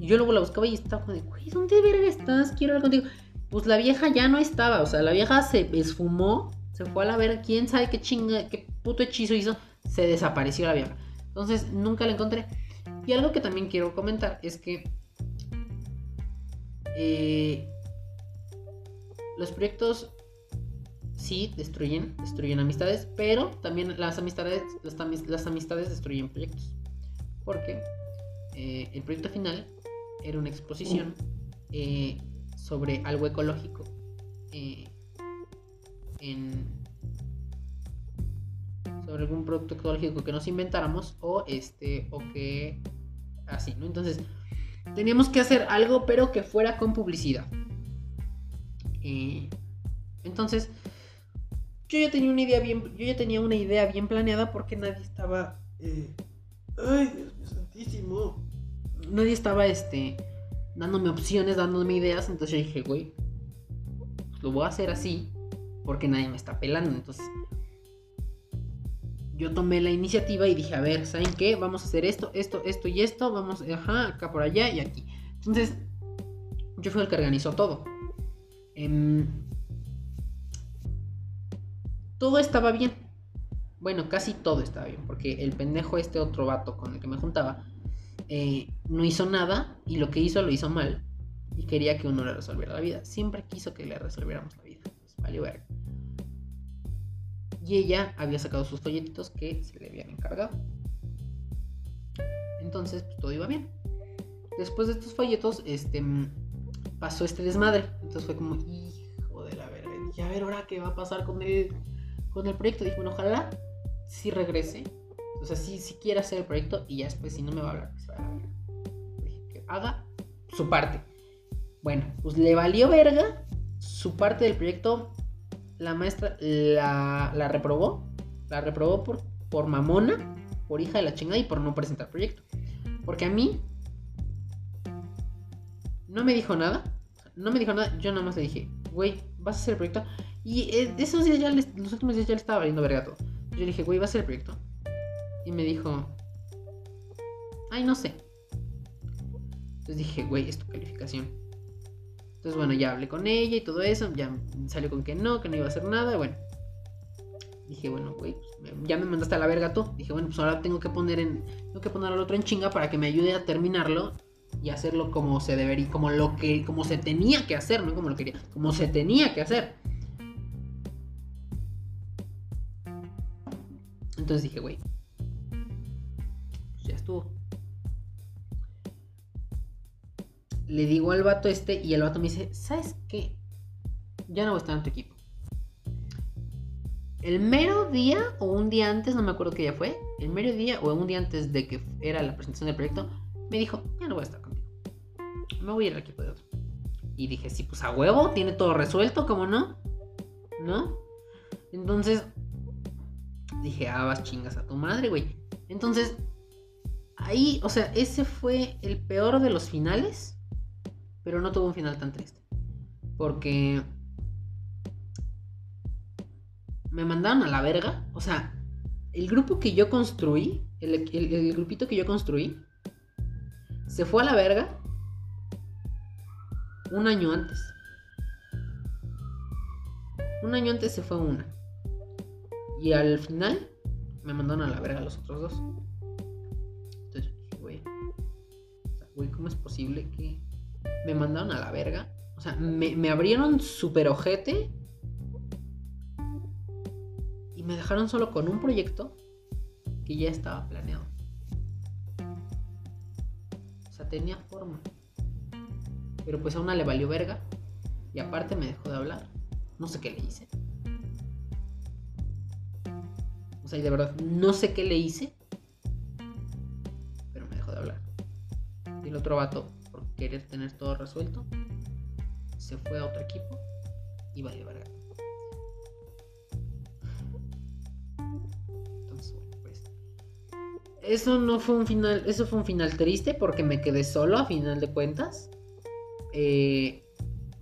Y yo luego la buscaba y estaba como de, güey, ¿dónde verga estás? Quiero hablar contigo. Pues la vieja ya no estaba, o sea, la vieja se esfumó, se fue a la verga, quién sabe qué chinga, qué puto hechizo hizo, se desapareció la vieja. Entonces nunca la encontré. Y algo que también quiero comentar es que eh, los proyectos sí destruyen, destruyen amistades, pero también las amistades, las amistades destruyen proyectos porque eh, el proyecto final era una exposición eh, sobre algo ecológico eh, sobre algún producto ecológico que nos inventáramos o este o que así no entonces teníamos que hacer algo pero que fuera con publicidad entonces yo ya tenía una idea bien yo ya tenía una idea bien planeada porque nadie estaba Ay, Dios mío santísimo. Nadie estaba, este, dándome opciones, dándome ideas. Entonces yo dije, güey, pues lo voy a hacer así porque nadie me está pelando. Entonces yo tomé la iniciativa y dije, a ver, ¿saben qué? Vamos a hacer esto, esto, esto y esto. Vamos, ajá, acá por allá y aquí. Entonces, yo fui el que organizó todo. Em, todo estaba bien bueno, casi todo estaba bien, porque el pendejo este otro vato con el que me juntaba eh, no hizo nada y lo que hizo lo hizo mal. y quería que uno le resolviera la vida. Siempre quiso que le resolviéramos la vida. Pues, valió verga. Y ella había sacado sus folletitos que se le habían encargado. Entonces, pues todo iba bien. Después de estos folletos, este pasó este desmadre. Entonces fue como, hijo de la verga. Dije, a ver, ahora qué va a pasar con el, con el proyecto. Dije, bueno, ojalá si regrese. O sea, si, si quiera hacer el proyecto y ya después, si no me va a hablar, Dije, que haga su parte. Bueno, pues le valió verga su parte del proyecto. La maestra la, reprobó. La reprobó por, por mamona, por hija de la chingada y por no presentar proyecto. Porque a mí no me dijo nada. No me dijo nada. Yo nada más le dije, güey, vas a hacer el proyecto. Y eh, esos días ya, los últimos días ya le estaba valiendo verga todo. Yo le dije, güey, vas a hacer el proyecto. Y me dijo, ay, no sé. Entonces dije, güey, es tu calificación. Entonces, bueno, ya hablé con ella y todo eso. Ya salió con que no, que no iba a hacer nada. Bueno, dije, bueno, güey, pues, ya me mandaste a la verga tú. Dije, bueno, pues ahora tengo que poner en, tengo que poner al otro en chinga para que me ayude a terminarlo y hacerlo como se debería, como lo que, como se tenía que hacer, no como lo quería, como se tenía que hacer. Entonces dije, güey, pues ya estuvo. Le digo al vato este y el vato me dice, ¿sabes qué? Ya no voy a estar en tu equipo. El mero día o un día antes, no me acuerdo qué día fue, el mero día o un día antes de que era la presentación del proyecto, me dijo, ya no voy a estar contigo. Me voy a ir al equipo de otro. Y dije, sí, pues a huevo, tiene todo resuelto, ¿cómo no? ¿No? Entonces, dije, ah, vas chingas a tu madre, güey. Entonces, ahí, o sea, ese fue el peor de los finales, pero no tuvo un final tan triste. Porque me mandaron a la verga. O sea, el grupo que yo construí, el, grupito que yo construí, se fue a la verga un año antes. Un año antes se fue una. Y al final me mandaron a la verga los otros dos. Entonces güey. O sea, güey, ¿cómo es posible que me mandaron a la verga? O sea, me, me abrieron super ojete. Y me dejaron solo con un proyecto que ya estaba planeado tenía forma. Pero pues a una le valió verga. Y aparte me dejó de hablar. No sé qué le hice. O sea, y de verdad, no sé qué le hice. Pero me dejó de hablar. Y el otro vato, querer tener todo resuelto, se fue a otro equipo y valió verga. eso no fue un final, eso fue un final triste porque me quedé solo a final de cuentas. Eh,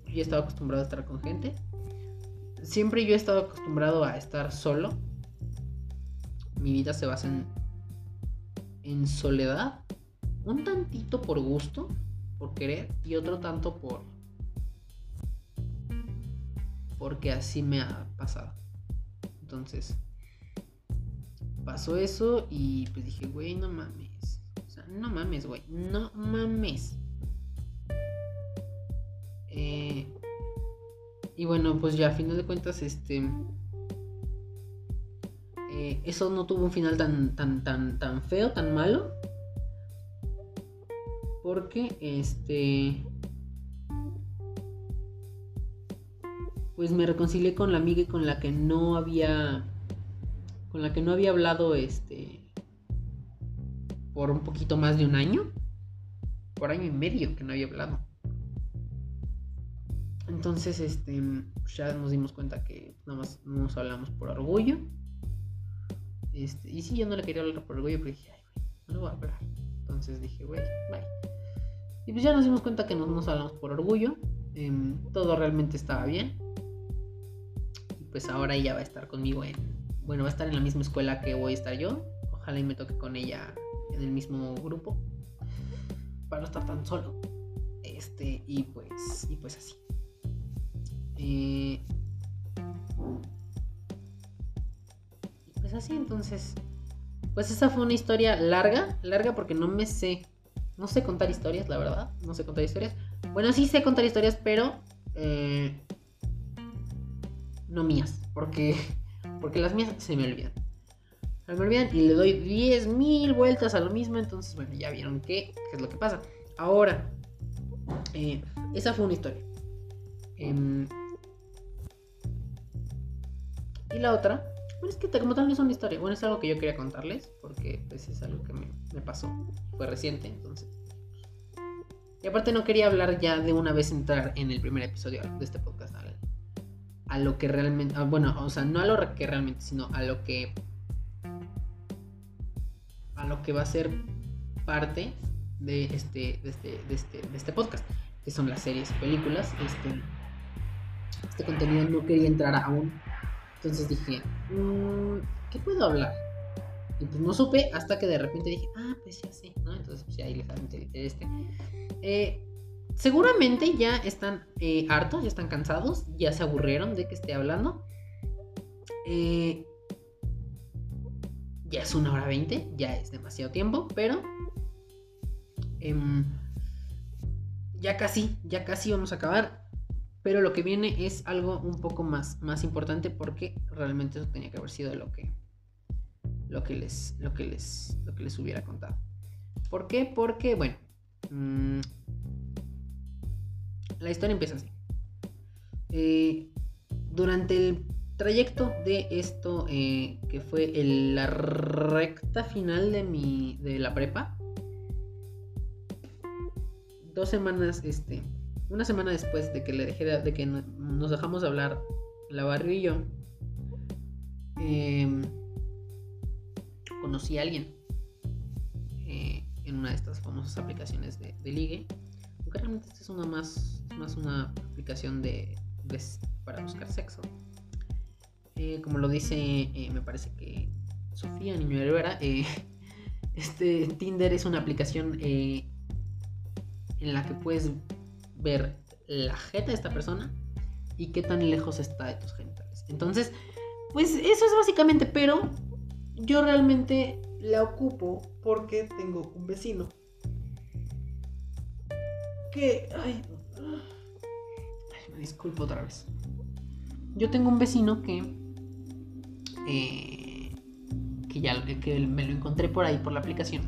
yo estaba acostumbrado a estar con gente. Siempre yo he estado acostumbrado a estar solo. Mi vida se basa en, en soledad. Un tantito por gusto, por querer, y otro tanto por... Porque así me ha pasado. Entonces, pasó eso y pues dije, güey, no mames. O sea, no mames, güey. No mames. Eh, y bueno, pues ya a final de cuentas, este... Eh, eso no tuvo un final tan, tan, tan, tan feo, tan malo. Porque, este... Pues me reconcilié con la amiga con la que no había con la que no había hablado este por un poquito más de un año, por año y medio que no había hablado. Entonces, este, pues ya nos dimos cuenta que nada más nos hablamos por orgullo. Este, y sí, yo no le quería hablar por orgullo, pero dije, ay, güey, no lo voy a hablar. Entonces dije, güey, bye. Y pues ya nos dimos cuenta que no nos hablamos por orgullo. Em, todo realmente estaba bien. Y pues ahora ella va a estar conmigo en bueno, va a estar en la misma escuela que voy a estar yo. Ojalá y me toque con ella en el mismo grupo. Para no estar tan solo. Este, y pues, y pues así. Eh, y pues así, entonces. Pues esa fue una historia larga, larga porque no me sé. No sé contar historias, la verdad. No sé contar historias. Bueno, sí sé contar historias, pero eh, no mías, porque, porque las mías se me olvidan. Se me olvidan y le doy 10.000 vueltas a lo mismo, entonces, bueno, ya vieron qué, qué es lo que pasa. Ahora, eh, esa fue una historia. Em, y la otra, bueno, es que como tal no es una historia, bueno, es algo que yo quería contarles, porque pues es algo que me, me pasó, fue reciente, entonces. Y aparte no quería hablar ya de una vez entrar en el primer episodio de este podcast a lo que realmente, ah, bueno, o sea, no a lo que realmente, sino a lo que a lo que va a ser parte de este, de este, de este, de este podcast, que son las series y películas. Este, este contenido no quería entrar aún. Entonces dije, mm, ¿qué puedo hablar? Y pues no supe hasta que de repente dije, ah, pues ya sé, ¿no? Entonces pues ya ahí les aventé este. Eh, seguramente ya están eh, hartos, ya están cansados, ya se aburrieron de que esté hablando. Eh, ya es una hora veinte, ya es demasiado tiempo, pero em, ya casi, ya casi vamos a acabar. Pero lo que viene es algo un poco más, más importante porque realmente eso tenía que haber sido lo que, lo que, les, lo que, les, lo que les hubiera contado. ¿Por qué? Porque, bueno, mm, la historia empieza así. Eh, durante el trayecto de esto, eh, que fue la recta final de mi de la prepa, dos semanas, este, una semana después de que le dejé de, que nos dejamos de hablar la yo, em, conocí a alguien eh, en una de estas famosas aplicaciones de, ligue. Aunque realmente esta es una más, más una aplicación de, para buscar sexo. Eh, como lo dice, eh, me parece que Sofía Niño Herrera, este Tinder es una aplicación en la que puedes ver la jeta de esta persona y qué tan lejos está de tus genitales. Entonces, pues eso es básicamente, pero yo realmente la ocupo porque tengo un vecino que... Ay, me disculpo otra vez. Yo tengo un vecino que... Eh, que ya que me lo encontré por ahí, por la aplicación.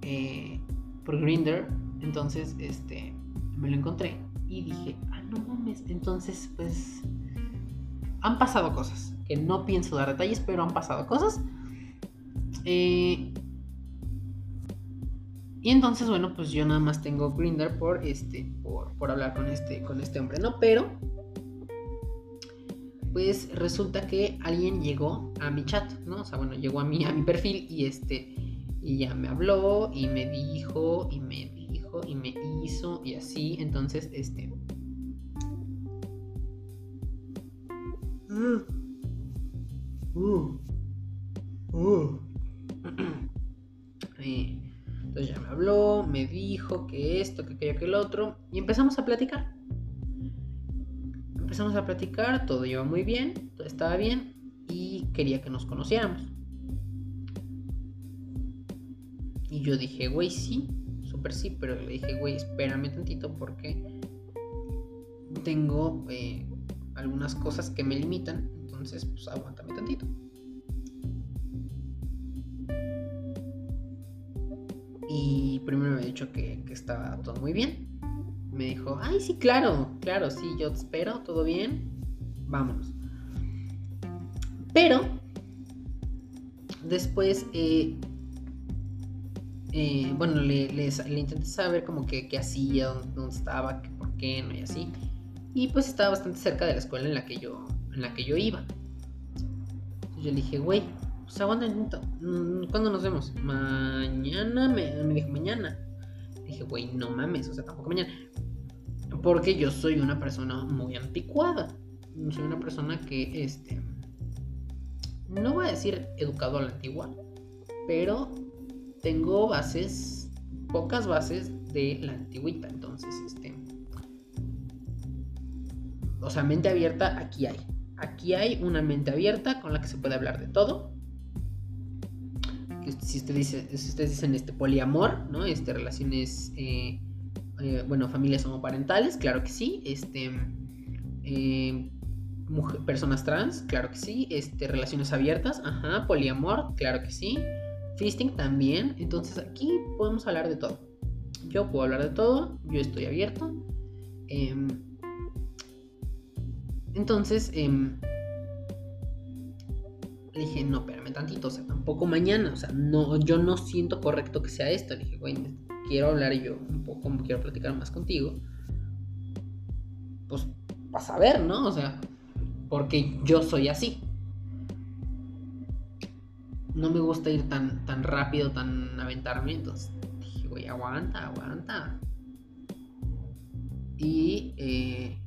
Eh, por Grinder entonces, este, me lo encontré y dije, ah, no mames. Entonces, pues, han pasado cosas. Que no pienso dar detalles, pero han pasado cosas. Eh, y entonces, bueno, pues yo nada más tengo Grinder por este, por, por hablar con este, con este hombre, ¿no? Pero, pues resulta que alguien llegó a mi chat, ¿no? O sea, bueno, llegó a mí, a mi perfil y este, y ya me habló y me dijo y me y me hizo y así. Entonces, este... Mm. Uh. Uh. entonces ya me habló, me dijo que esto, que aquello, que el otro. Y empezamos a platicar. Empezamos a platicar, todo iba muy bien, todo estaba bien. Y quería que nos conociéramos. Y yo dije, güey, sí, pero le dije, güey, espérame tantito porque tengo eh, algunas cosas que me limitan, entonces pues aguántame tantito. Y primero me ha dicho que, que estaba todo muy bien. Me dijo, ay, sí, claro, claro, sí, yo espero, todo bien, vámonos. Pero después eh, eh, bueno, le, intenté saber como que qué hacía, dónde, estaba, por qué, no y así. Y pues estaba bastante cerca de la escuela en la que yo, en la que yo iba. Yo le dije, güey, pues aguanta un ¿Cuándo nos vemos? Mañana, me, me dijo mañana. Le dije, güey, no mames, o sea, tampoco mañana. Porque yo soy una persona muy anticuada. Soy una persona que, este, no voy a decir educado a la antigua, pero tengo bases, pocas bases de la antigüita. Entonces, este. O sea, mente abierta, aquí hay. Aquí hay una mente abierta con la que se puede hablar de todo. si, usted dice, si ustedes dicen este poliamor, ¿no? Este, relaciones. Eh, eh, bueno, familias homoparentales, claro que sí. Este, eh, personas trans, claro que sí. Este, relaciones abiertas, ajá. Poliamor, claro que sí. Fisting también. Entonces aquí podemos hablar de todo. Yo puedo hablar de todo, yo estoy abierto. Em, entonces, em, le dije, no, espérame tantito, o sea, tampoco mañana, o sea, no, yo no siento correcto que sea esto. Le dije, güey, quiero hablar yo un poco, quiero platicar más contigo. Pues, vas a ver, ¿no? O sea, porque yo soy así. No me gusta ir tan, tan rápido, tan aventarme, entonces dije, güey, aguanta, aguanta. Y eh,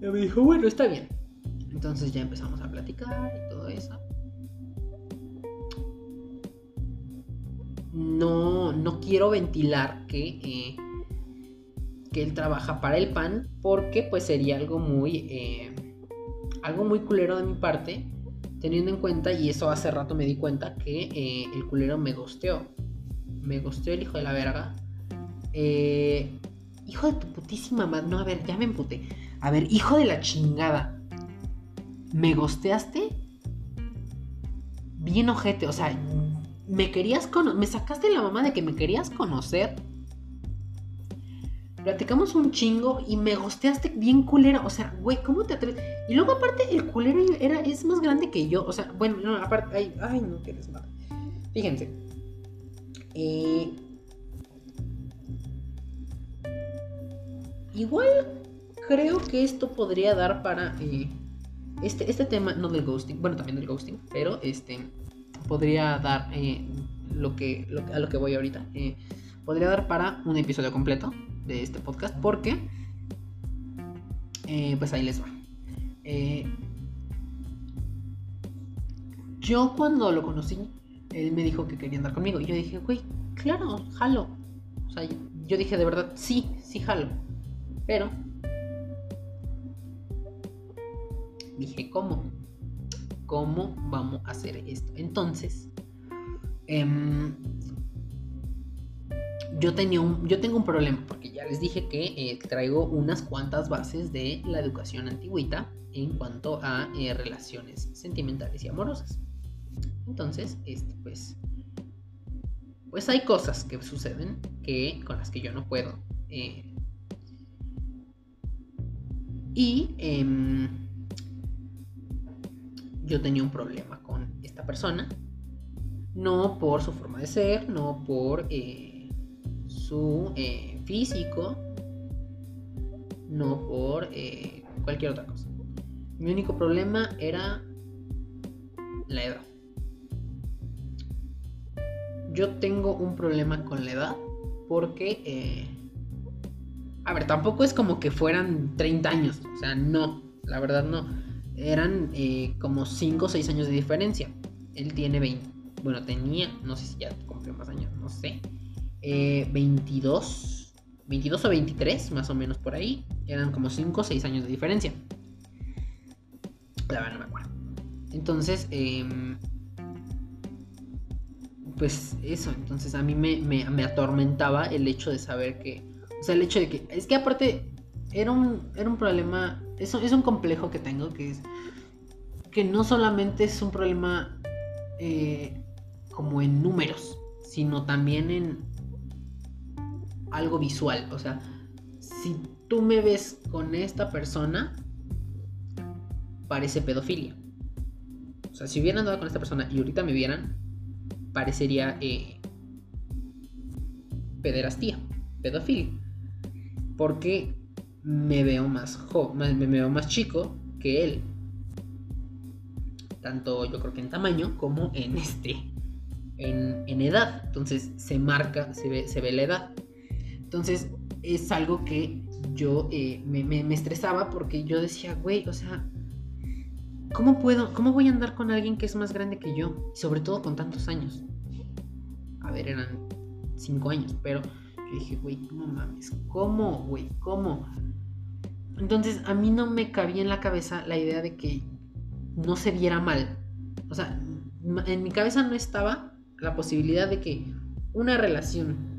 me dijo, bueno, está bien. Entonces ya empezamos a platicar y todo eso. No, no quiero ventilar que, eh, que él trabaja para el pan porque pues sería algo muy, eh, algo muy culero de mi parte teniendo en cuenta, y eso hace rato me di cuenta, que eh, el culero me gosteó. Me gosteó el hijo de la verga. hijo de tu putísima madre. No, a ver, ya me emputé. A ver, hijo de la chingada me gosteaste bien ojete, o sea, me querías conocer, me sacaste la mamá de que me querías conocer. Platicamos un chingo y me gosteaste bien culero. O sea, güey, ¿cómo te atreves? Y luego aparte el culero era, es más grande que yo. O sea, bueno, no, aparte, ay, no, qué desmadre. Fíjense. Eh, igual creo que esto podría dar para eh, este, este tema, no del ghosting, bueno, también del ghosting, pero este podría dar eh, lo, que, a lo que voy ahorita. Podría dar para un episodio completo de este podcast porque, eh, pues ahí les va. yo cuando lo conocí, él me dijo que quería andar conmigo y yo dije, güey, claro, jalo. O sea, yo dije de verdad, sí, sí jalo. Pero dije, ¿cómo? ¿Cómo vamos a hacer esto? Entonces, em, yo, tenía yo tengo un problema, porque ya les dije que eh, traigo unas cuantas bases de la educación antigüita en cuanto a eh, relaciones sentimentales y amorosas. Entonces, este, pues, pues hay cosas que suceden que, con las que yo no puedo. Eh, y em, yo tenía un problema con esta persona. No por su forma de ser, no por su eh, físico, no por eh, cualquier otra cosa. Mi único problema era la edad. Yo tengo un problema con la edad porque... a ver, tampoco es como que fueran 30 años. O sea, no. La verdad no eran eh, como 5 o 6 años de diferencia. Él tiene 20, bueno, tenía, no sé si ya cumplió más años, no sé, 22, eh, 22 o 23, más o menos por ahí. Eran como 5 o 6 años de diferencia. La verdad no me acuerdo. Entonces, em, pues eso, entonces a mí me, me, atormentaba el hecho de saber que, o sea, el hecho de que, es que aparte era un, era un problema es, es un complejo que tengo que es que no solamente es un problema eh, como en números, sino también en algo visual. O sea, si tú me ves con esta persona, parece pedofilia. O sea, si hubieran andado con esta persona y ahorita me vieran, parecería eh, pederastía, pedofilia. Porque me veo más joven, me veo más chico que él. Tanto yo creo que en tamaño como en este. En, edad. Entonces se marca, se ve, se ve la edad. Entonces es algo que yo eh, me, estresaba porque yo decía, güey, o sea, ¿cómo puedo, cómo voy a andar con alguien que es más grande que yo? Sobre todo con tantos años. A ver, eran cinco años, pero yo dije, güey, no mames, ¿cómo, güey? ¿Cómo? Entonces a mí no me cabía en la cabeza la idea de que no se viera mal. O sea, en mi cabeza no estaba la posibilidad de que una relación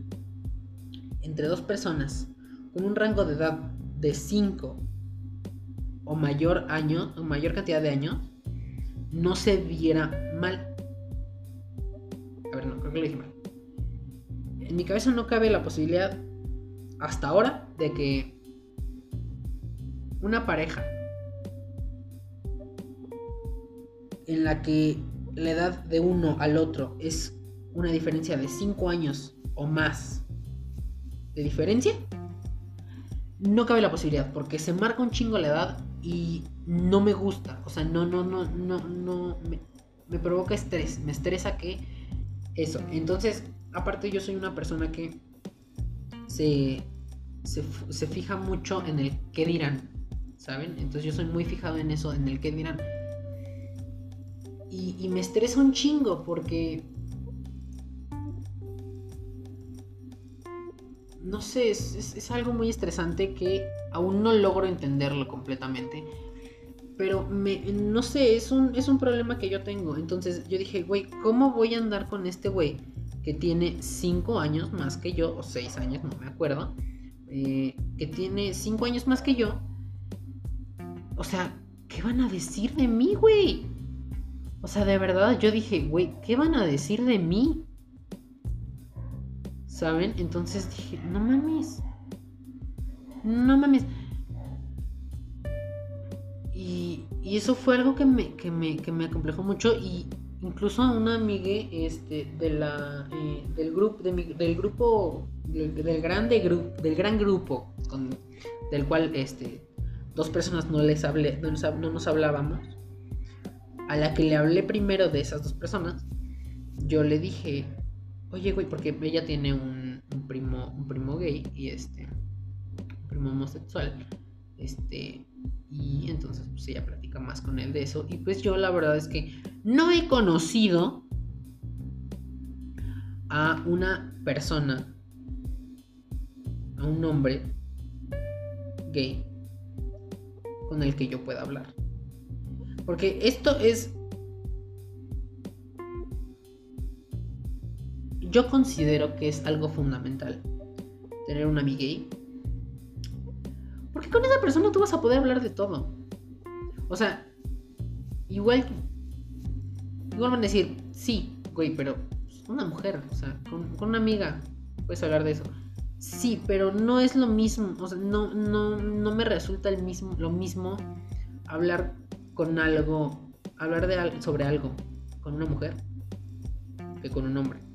entre dos personas con un rango de edad de 5 o mayor año, o mayor cantidad de años, no se viera mal. A ver, no, creo que lo dije mal. En mi cabeza no cabe la posibilidad hasta ahora de que una pareja en la que la edad de uno al otro es una diferencia de 5 años o más diferencia, no cabe la posibilidad, porque se marca un chingo la edad y no me gusta. O sea, no, no, no, no, no. Me, provoca estrés. Me estresa que eso. Entonces, aparte, yo soy una persona que se, se, fija mucho en el qué dirán. ¿Saben? Entonces, yo soy muy fijado en eso, en el qué dirán. Y, y me estresa un chingo porque no sé, es, algo muy estresante que aún no logro entenderlo completamente. Pero me, no sé, es un, es un problema que yo tengo. Entonces yo dije, güey, ¿cómo voy a andar con este güey que tiene 5 años más que yo, o 6 años, no me acuerdo, eh, que tiene 5 años más que yo? O sea, ¿qué van a decir de mí, güey? O sea, de verdad, yo dije, güey, ¿qué van a decir de mí? ¿Saben? Entonces dije, no mames. No mames. Y, y eso fue algo que me, que me, que me acomplejó mucho. Y incluso a una amiga este, de la, eh, del, grupo, del grupo, del, grande grupo, del gran grupo, con, del cual este, dos personas no les hablé, no no nos hablábamos. A la que le hablé primero de esas dos personas, yo le dije, oye, güey, porque ella tiene un, primo, un primo gay y este, un primo homosexual, este, y entonces pues ella platica más con él de eso. Y pues yo la verdad es que no he conocido a una persona, a un hombre gay con el que yo pueda hablar. Porque esto es yo considero que es algo fundamental tener un amigo gay. Porque con esa persona tú vas a poder hablar de todo. O sea, igual. Igual van a decir, sí, güey, pero una mujer, o sea, con, una amiga puedes hablar de eso. Sí, pero no es lo mismo, o sea, no, no, no me resulta el mismo, lo mismo hablar con algo, hablar de, sobre algo con una mujer que con un hombre.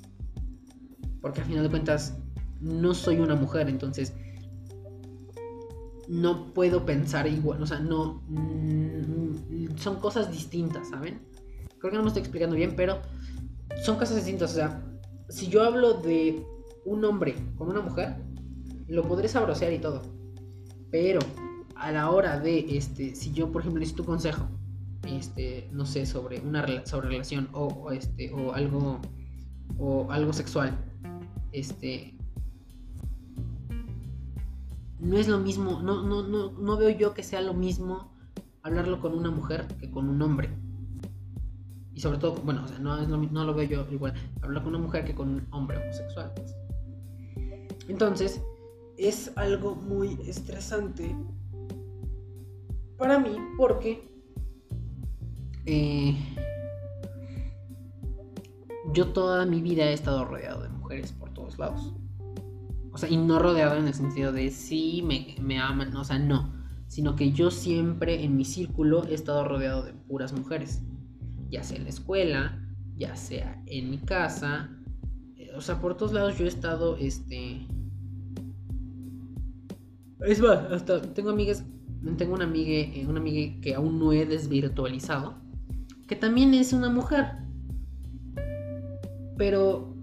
Porque al final de cuentas no soy una mujer, entonces no puedo pensar igual, o sea, no... Mm, son cosas distintas, ¿saben? Creo que no me estoy explicando bien, pero son cosas distintas, o sea, si yo hablo de un hombre con una mujer, lo podré sabrosear y todo. Pero a la hora de, este, si yo, por ejemplo, necesito un consejo, este, no sé, sobre una sobre relación o, este, o algo, o algo sexual, este no es lo mismo, no, no, no, no veo yo que sea lo mismo hablarlo con una mujer que con un hombre. Y sobre todo, bueno, o sea, no, es lo, no lo veo yo igual hablar con una mujer que con un hombre homosexual. Pues. Entonces, es algo muy estresante para mí porque eh, yo toda mi vida he estado rodeado de mujeres lados. O sea, y no rodeado en el sentido de sí, me, me aman, o sea, no. Sino que yo siempre en mi círculo he estado rodeado de puras mujeres. Ya sea en la escuela, ya sea en mi casa. Eh, o sea, por todos lados yo he estado, este... Es más, hasta tengo amigas, tengo una amiga, eh, una amiga que aún no he desvirtualizado, que también es una mujer. Pero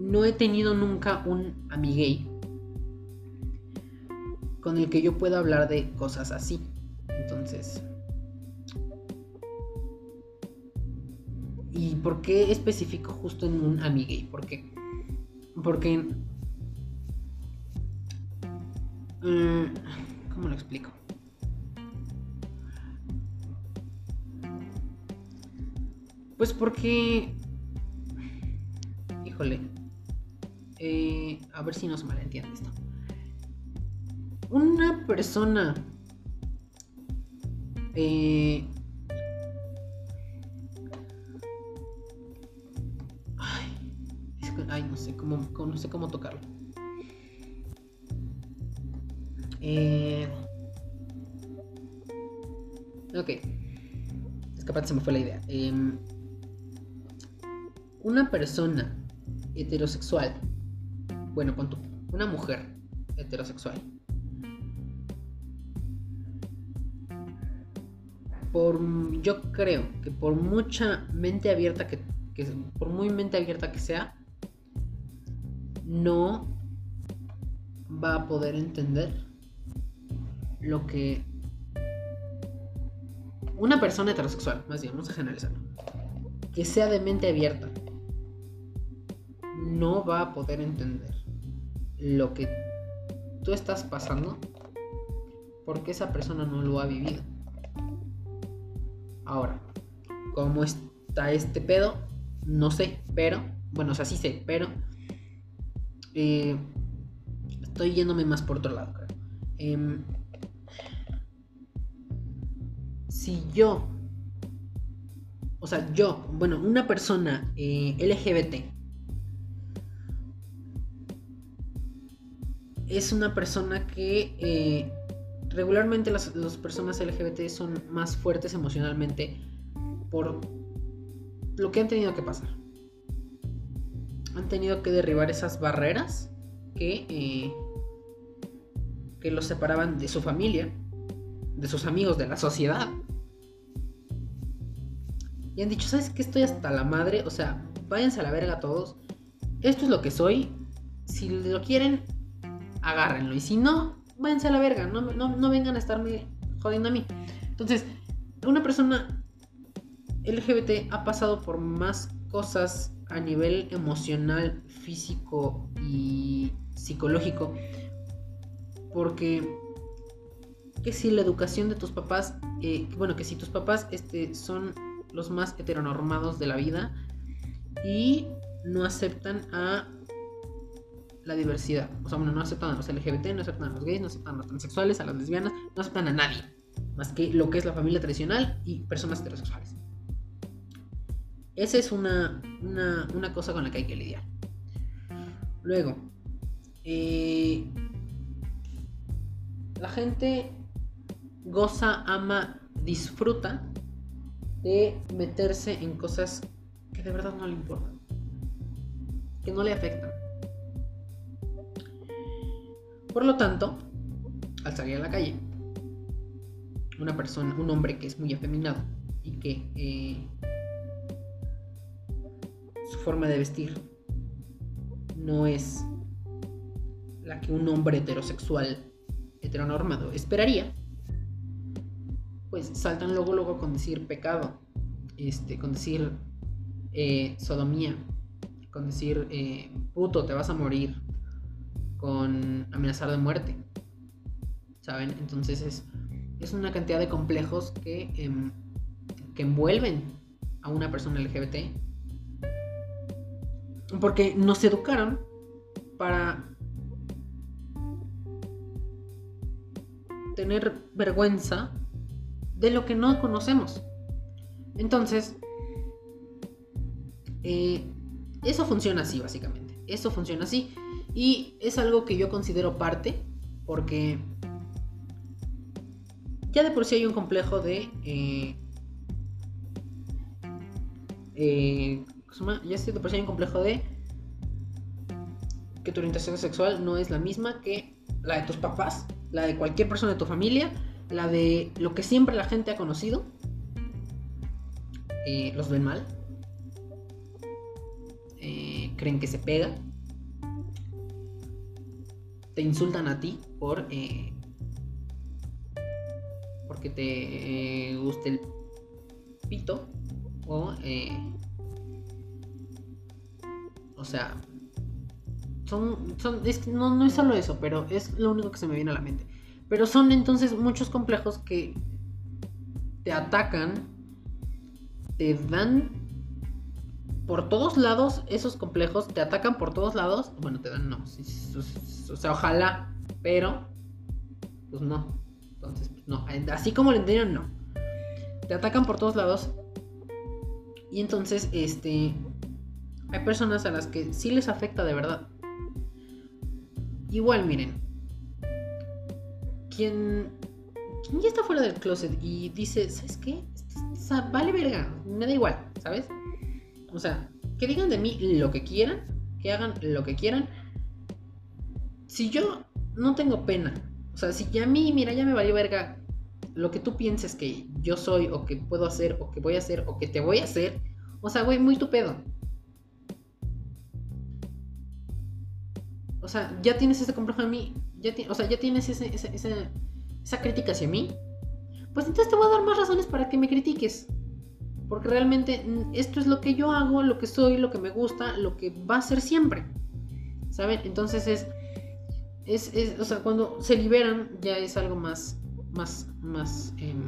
no he tenido nunca un amiguey con el que yo pueda hablar de cosas así. Entonces... ¿Y por qué especifico justo en un amiguey? ¿Por qué? Porque... Mm, ¿Cómo lo explico? Pues porque... Híjole. Eh, a ver si no se malentiende esto. Una persona eh, ay, no sé cómo, no sé cómo tocarlo. Eh, ok. Es capaz se me fue la idea. Em, una persona heterosexual, bueno, con una mujer heterosexual, por, yo creo que por mucha mente abierta que, que, por muy mente abierta que sea, no va a poder entender lo que una persona heterosexual, más bien, vamos a generalizarlo, que sea de mente abierta, no va a poder entender lo que tú estás pasando porque esa persona no lo ha vivido. Ahora, ¿cómo está este pedo? No sé, pero, bueno, o sea, sí sé, pero eh, estoy yéndome más por otro lado, creo. Em, si yo, o sea, yo, bueno, una persona eh, LGBT es una persona que eh, regularmente las, personas LGBT son más fuertes emocionalmente por lo que han tenido que pasar. Han tenido que derribar esas barreras que, eh, que los separaban de su familia, de sus amigos, de la sociedad. Y han dicho, ¿sabes qué? Estoy hasta la madre. O sea, váyanse a la verga todos. Esto es lo que soy. Si lo quieren, agárrenlo. Y si no, váyanse a la verga, no, vengan a estarme jodiendo a mí. Entonces, una persona LGBT ha pasado por más cosas a nivel emocional, físico y psicológico. Porque que si la educación de tus papás, eh, bueno, que si tus papás este, son los más heteronormados de la vida y no aceptan a la diversidad. O sea, bueno, no aceptan a los LGBT, no aceptan a los gays, no aceptan a los transexuales, a las lesbianas, no aceptan a nadie. Más que lo que es la familia tradicional y personas heterosexuales. Esa es una, una, cosa con la que hay que lidiar. Luego, eh, la gente goza, ama, disfruta de meterse en cosas que de verdad no le importan, que no le afectan. Por lo tanto, al salir a la calle, una persona, un hombre que es muy afeminado y que eh, su forma de vestir no es la que un hombre heterosexual heteronormado esperaría, pues saltan luego luego con decir pecado, este, con decir eh, sodomía, con decir eh, puto, te vas a morir, con amenazar de muerte. ¿Saben? Entonces es, es una cantidad de complejos que, em, que envuelven a una persona LGBT. Porque nos educaron para tener vergüenza de lo que no conocemos. Entonces, eh, eso funciona así, básicamente. Eso funciona así. Y es algo que yo considero parte, porque ya de por sí hay un complejo de... Eh, eh, ya de por sí hay un complejo de que tu orientación sexual no es la misma que la de tus papás, la de cualquier persona de tu familia, la de lo que siempre la gente ha conocido. Eh, los ven mal. creen que se pega te insultan a ti por eh, porque te eh, guste el pito o eh, o sea son, son no, no es solo eso pero es lo único que se me viene a la mente. Pero son entonces muchos complejos que te atacan te dan por todos lados esos complejos te atacan por todos lados. Bueno, te dan no. o sea, ojalá. Pero, pues no. Entonces, no. Así como lo entendieron, no. Te atacan por todos lados. Y entonces, este. Hay personas a las que sí les afecta de verdad. Igual, miren. Quien, quien ya está fuera del closet y dice, ¿sabes qué? O sea, vale verga, me da igual, ¿sabes? O sea, que digan de mí lo que quieran, que hagan lo que quieran. Si yo no tengo pena, o sea, si ya a mí, mira, ya me valió verga lo que tú pienses que yo soy, o que puedo hacer, o que voy a hacer, o que te voy a hacer, o sea, güey, muy tu pedo. O sea, ya tienes ese complejo en mí, ya o sea, ya tienes esa crítica hacia mí. Pues entonces te voy a dar más razones para que me critiques. Porque realmente mm, esto es lo que yo hago, lo que soy, lo que me gusta, lo que va a ser siempre. ¿Saben? Entonces es, es, o sea, cuando se liberan ya es algo más, más, más, em,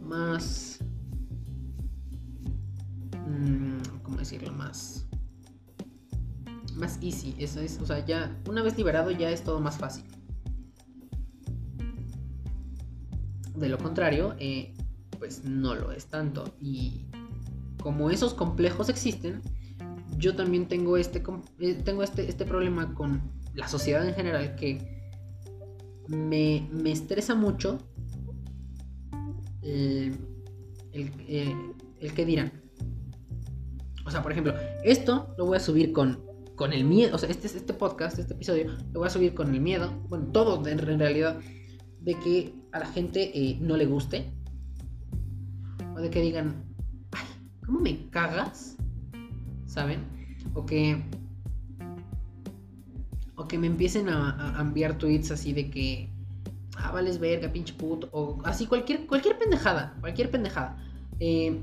más, mm, ¿cómo decirlo? Más, más easy. Eso es, o sea, ya una vez liberado ya es todo más fácil. De lo contrario, eh, pues no lo es tanto. Y como esos complejos existen, yo también tengo este, eh, tengo este, este problema con la sociedad en general que me, estresa mucho el, eh, el, que dirán. O sea, por ejemplo, esto lo voy a subir con, con el miedo. O sea, este, este podcast, este episodio, lo voy a subir con el miedo. Bueno, todo en, realidad. De que a la gente eh, no le guste de que digan, ay, ¿cómo me cagas? ¿Saben? O que. O que me empiecen a, enviar tweets así de que. Ah, vales verga, pinche puto. O así, cualquier, cualquier pendejada. Cualquier pendejada. Eh,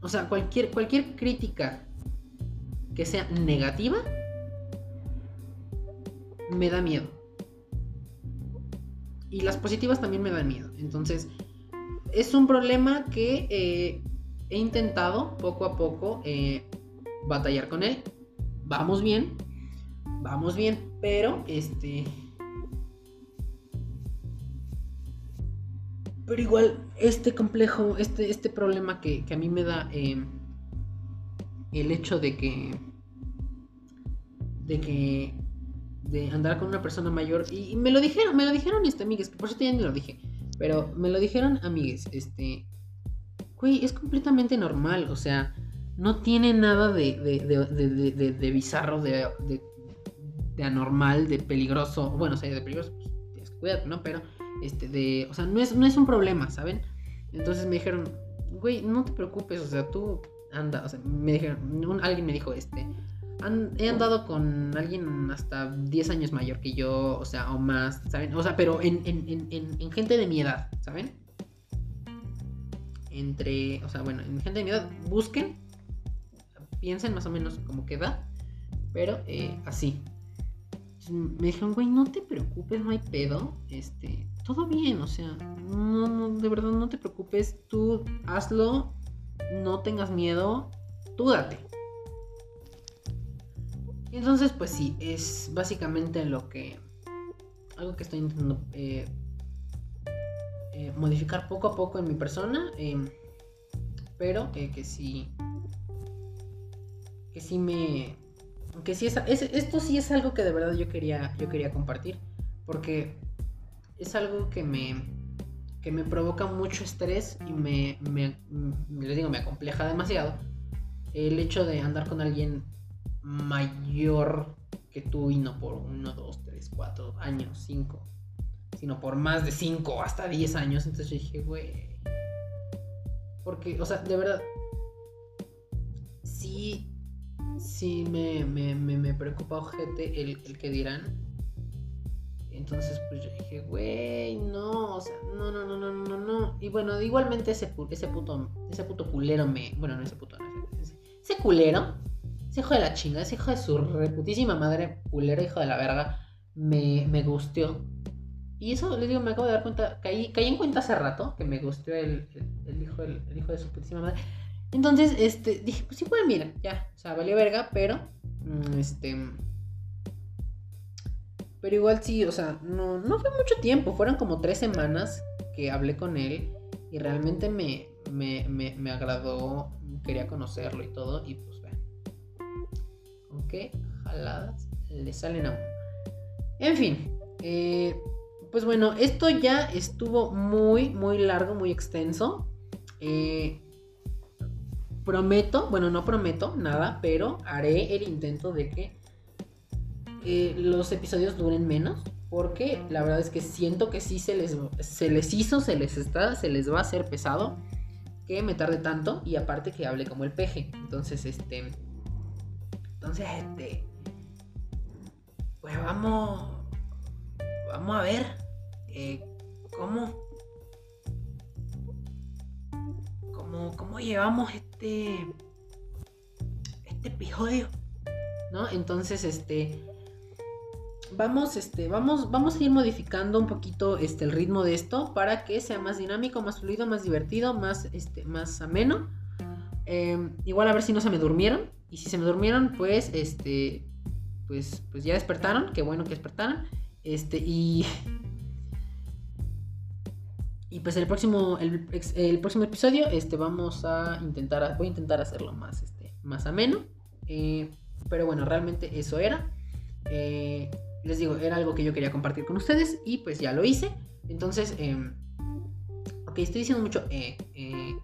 o sea, cualquier, cualquier crítica que sea negativa. Me da miedo. Y las positivas también me dan miedo. Entonces, es un problema que eh, he intentado poco a poco eh, batallar con él. Vamos bien, vamos bien, pero este... Pero igual, este complejo, este, este problema que, a mí me da eh, el hecho de que... De que... De andar con una persona mayor. Y, me lo dijeron, me lo dijeron, este, amigas, que por eso ya ni lo dije pero me lo dijeron amigues, este, güey, es completamente normal, o sea, no tiene nada de, de, de, bizarro, de, anormal, de peligroso, bueno, o sea, de peligroso, pues tienes que cuidarte, ¿no? Pero, este, de, o sea, no es, no es un problema, ¿saben? Entonces me dijeron, güey, no te preocupes, o sea, tú anda, o sea, me dijeron, alguien me dijo, este, he andado con alguien hasta 10 años mayor que yo, o sea, o más, ¿saben? O sea, pero en, gente de mi edad, ¿saben? Entre, o sea, bueno, en gente de mi edad, busquen, piensen más o menos como que edad, pero eh, así. Me dijeron, güey, no te preocupes, no hay pedo, este, todo bien, o sea, no, no, de verdad no te preocupes, tú hazlo, no tengas miedo, tú date. Y entonces, pues sí, es básicamente lo que. Algo que estoy intentando eh, eh, modificar poco a poco en mi persona. Eh, pero que sí. Que sí me. Que sí es, Esto sí es algo que de verdad yo quería, yo quería compartir. Porque es algo que me. Que me provoca mucho estrés y me, me, les digo, me acompleja demasiado. El hecho de andar con alguien mayor que tú y no por 1, 2, 3, 4 años, 5, sino por más de 5 hasta 10 años. Entonces yo dije, güey. Porque, o sea, de verdad, sí, sí me, me, me, preocupa, ojete, el, el, que dirán. Entonces, pues yo dije, güey, no, o sea, no, no, no, no, no, no. Y bueno, igualmente ese, ese puto, ese puto culero me, bueno, no ese puto, no, ese, ese culero ese hijo de la chinga, ese hijo de su reputísima madre, culero, hijo de la verga, me, me gusteó. Y eso, les digo, me acabo de dar cuenta, caí, caí en cuenta hace rato que me gusteó el, el, hijo, el, hijo de su putísima madre. Entonces, este, dije, pues igual, mira, ya, o sea, valió verga, pero, mm, este, pero igual sí, o sea, no, no fue mucho tiempo, fueron como tres semanas que hablé con él y realmente me, me, me, me agradó, quería conocerlo y todo, y con qué jaladas le salen a uno. En fin, eh, pues bueno, esto ya estuvo muy, muy largo, muy extenso. Eh, prometo, bueno, no prometo nada, pero haré el intento de que eh, los episodios duren menos. Porque la verdad es que siento que sí se les, se les hizo, se les está, se les va a hacer pesado que me tarde tanto y aparte que hable como el peje. Entonces, este. Entonces, este. Pues vamos. Vamos a ver. Eh, ¿Cómo? ¿Cómo, cómo llevamos este. Este episodio? ¿No? Entonces, este vamos, este, vamos, vamos a ir modificando un poquito este, el ritmo de esto para que sea más dinámico, más fluido, más divertido, más, este, más ameno. Em, igual a ver si no se me durmieron. Y si se me durmieron, pues, este, pues, pues ya despertaron. Qué bueno que despertaron. Este, y... Y pues el próximo, el, próximo episodio, este, vamos a intentar, voy a intentar hacerlo más, este, más ameno. Eh, pero bueno, realmente eso era. Eh, les digo, era algo que yo quería compartir con ustedes y pues ya lo hice. Entonces, eh, ok, estoy diciendo mucho eh, eh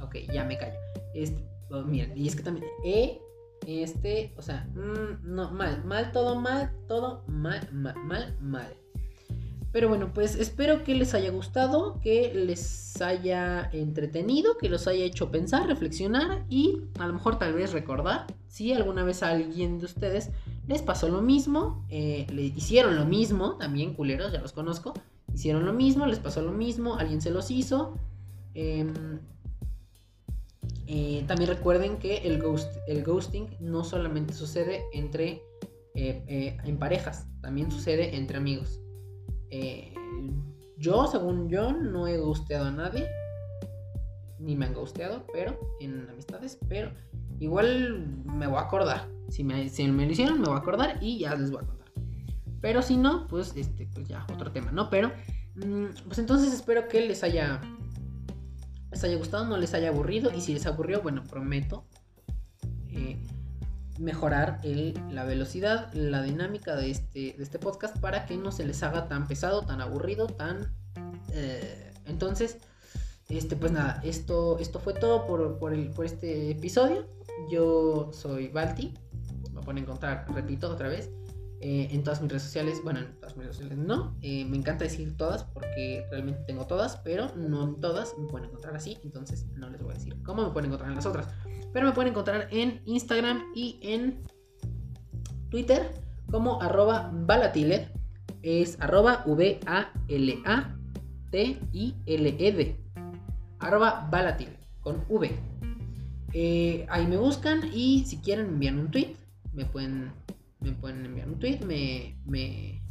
ok, ya me callo. Este, oh, miren, y es que también, eh, este, o sea, mm, no, mal, mal, todo mal, todo mal, mal, mal, mal. Pero bueno, pues espero que les haya gustado, que les haya entretenido, que los haya hecho pensar, reflexionar y a lo mejor tal vez recordar si alguna vez a alguien de ustedes les pasó lo mismo, eh, le hicieron lo mismo, también culeros, ya los conozco, hicieron lo mismo, les pasó lo mismo, alguien se los hizo. Em, eh, también recuerden que el, el ghosting no solamente sucede entre eh, en parejas, también sucede entre amigos. Eh, yo, según yo, no he gusteado a nadie. Ni me han gusteado, pero en amistades. Pero igual me voy a acordar. Si me, si me lo hicieron, me voy a acordar y ya les voy a contar. Pero si no, pues, este, pues ya, otro tema, ¿no? Pero, mm, pues entonces espero que les haya, les haya gustado, no les haya aburrido. Y si les aburrió, bueno, prometo eh, mejorar la velocidad, la dinámica de este, de este podcast para que no se les haga tan pesado, tan aburrido, tan... Eh, entonces, este, pues nada, esto, esto fue todo por, por este episodio. Yo soy Balti, me pueden encontrar, repito otra vez, eh, en todas mis redes sociales. Bueno, en todas mis redes sociales no, eh, me encanta decir todas porque realmente tengo todas, pero no en todas me pueden encontrar así, entonces no les voy a decir cómo me pueden encontrar en las otras. Pero me pueden encontrar en Instagram y en Twitter como arroba balatile. Es arroba V-A-L-A-T-I-L-E-D. Arroba balatile con V. Eh, ahí me buscan y si quieren enviar un tweet, me pueden, me pueden enviar un tweet. Me, me,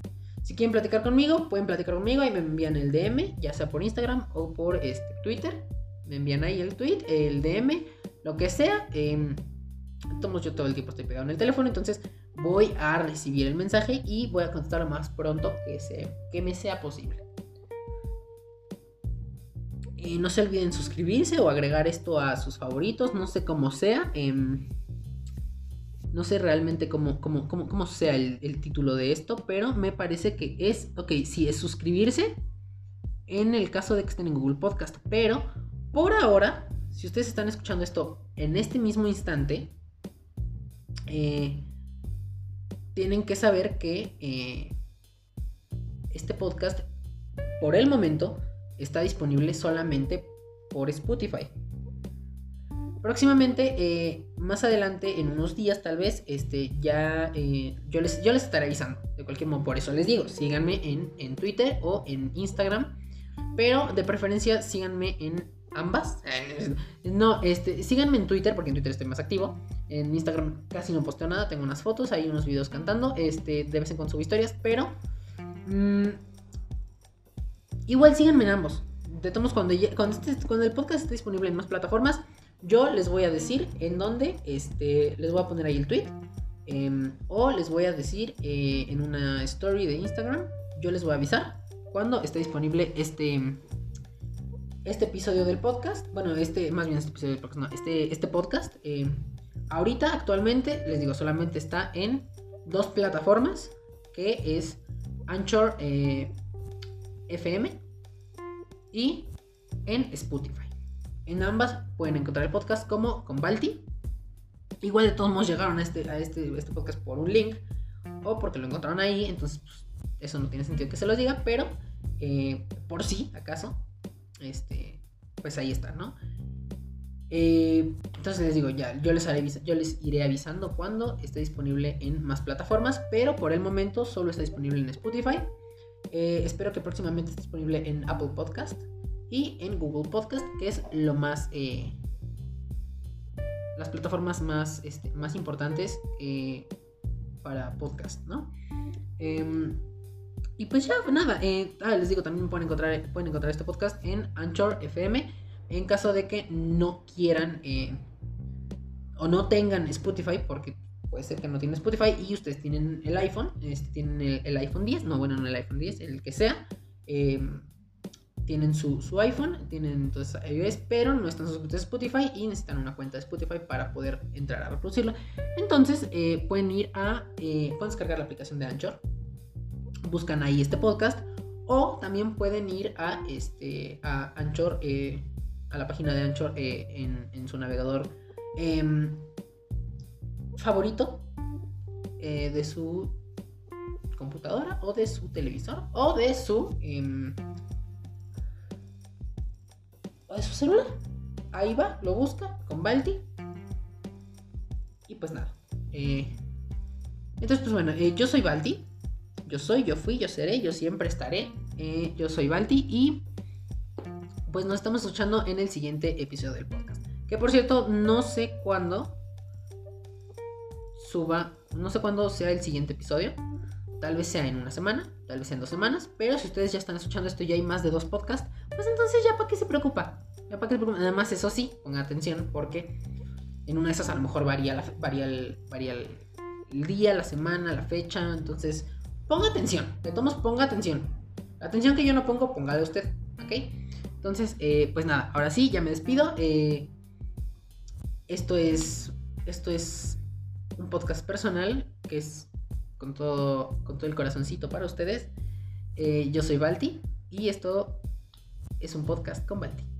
si quieren platicar conmigo, pueden platicar conmigo. y me envían el DM, ya sea por Instagram o por este, Twitter. Me envían ahí el tweet, el DM lo que sea. Eh, yo todo el tiempo estoy pegado en el teléfono, entonces voy a recibir el mensaje y voy a contestar lo más pronto que, que me sea posible. Eh, no se olviden suscribirse o agregar esto a sus favoritos, no sé cómo sea. Em, no sé realmente cómo, cómo, cómo, sea el, título de esto, pero me parece que es, ok, sí, es suscribirse en el caso de que estén en Google Podcast, pero por ahora si ustedes están escuchando esto en este mismo instante, eh, tienen que saber que eh, este podcast, por el momento, está disponible solamente por Spotify. Próximamente, eh, más adelante, en unos días tal vez, este, ya yo, les, yo les estaré avisando. De cualquier modo, por eso les digo, síganme en, en Twitter o en Instagram. Pero de preferencia síganme en ambas. Eh, no, este, síganme en Twitter porque en Twitter estoy más activo. En Instagram casi no posteo nada, tengo unas fotos, hay unos videos cantando, este, de vez en cuando subo historias, pero mm, igual síganme en ambos. de todos cuando, cuando, cuando el podcast esté disponible en más plataformas, yo les voy a decir en dónde, este, les voy a poner ahí el tweet. Em, o les voy a decir eh, en una story de Instagram, yo les voy a avisar cuando esté disponible este, este episodio del podcast. Bueno, este, más bien este episodio del podcast, no, este, este podcast. Em, ahorita, actualmente, les digo, solamente está en dos plataformas, que es Anchor eh, FM y en Spotify. En ambas pueden encontrar el podcast como con Balti. Igual de todos modos llegaron a este, a este, este podcast por un link o porque lo encontraron ahí, entonces pues, eso no tiene sentido que se los diga, pero eh, por si acaso, este, pues ahí está, ¿no? Eh, entonces les digo, ya, yo les, haré, yo les iré avisando cuando esté disponible en más plataformas, pero por el momento solo está disponible en Spotify. Eh, espero que próximamente esté disponible en Apple Podcast y en Google Podcast, que es lo más... Eh, las plataformas más, este, más importantes eh, para podcast, ¿no? Em, y pues ya, nada, eh, ah, les digo, también pueden encontrar, pueden encontrar este podcast en Anchor FM en caso de que no quieran o no tengan Spotify, porque puede ser que no tienen Spotify y ustedes tienen el iPhone, este, tienen el, el, iPhone 10, no, bueno, no el iPhone 10, el que sea. Tienen su, iPhone, tienen entonces iOS, pero no están suscritos a Spotify y necesitan una cuenta de Spotify para poder entrar a reproducirlo. Entonces eh, pueden ir a, eh, pueden descargar la aplicación de Anchor, buscan ahí este podcast o también pueden ir a, este, a Anchor, eh, a la página de Anchor en, en, su navegador em, favorito de su computadora o de su televisor o de su em, de su celular. Ahí va, lo busca con Balti. Y pues nada. Eh, entonces, pues bueno, eh, yo soy Balti. Yo soy, yo fui, yo seré, yo siempre estaré. Eh, yo soy Balti y pues nos estamos escuchando en el siguiente episodio del podcast. Que por cierto, no sé cuándo suba, no sé cuándo sea el siguiente episodio. Tal vez sea en una semana, tal vez en dos semanas. Pero si ustedes ya están escuchando esto ya hay más de dos podcasts, pues entonces ya para qué se preocupa. Ya para qué se preocupa. Además, eso sí, pongan atención porque en una de esas a lo mejor varía, la, varía, el, varía el, día, la semana, la fecha. Entonces, ponga atención. De todos ponga atención. La atención que yo no pongo, póngale usted. ¿Ok? Entonces, eh, pues nada, ahora sí, ya me despido. Eh, esto es. Esto es un podcast personal que es con todo, con todo el corazoncito para ustedes. Eh, yo soy Balti y esto es un podcast con Balti.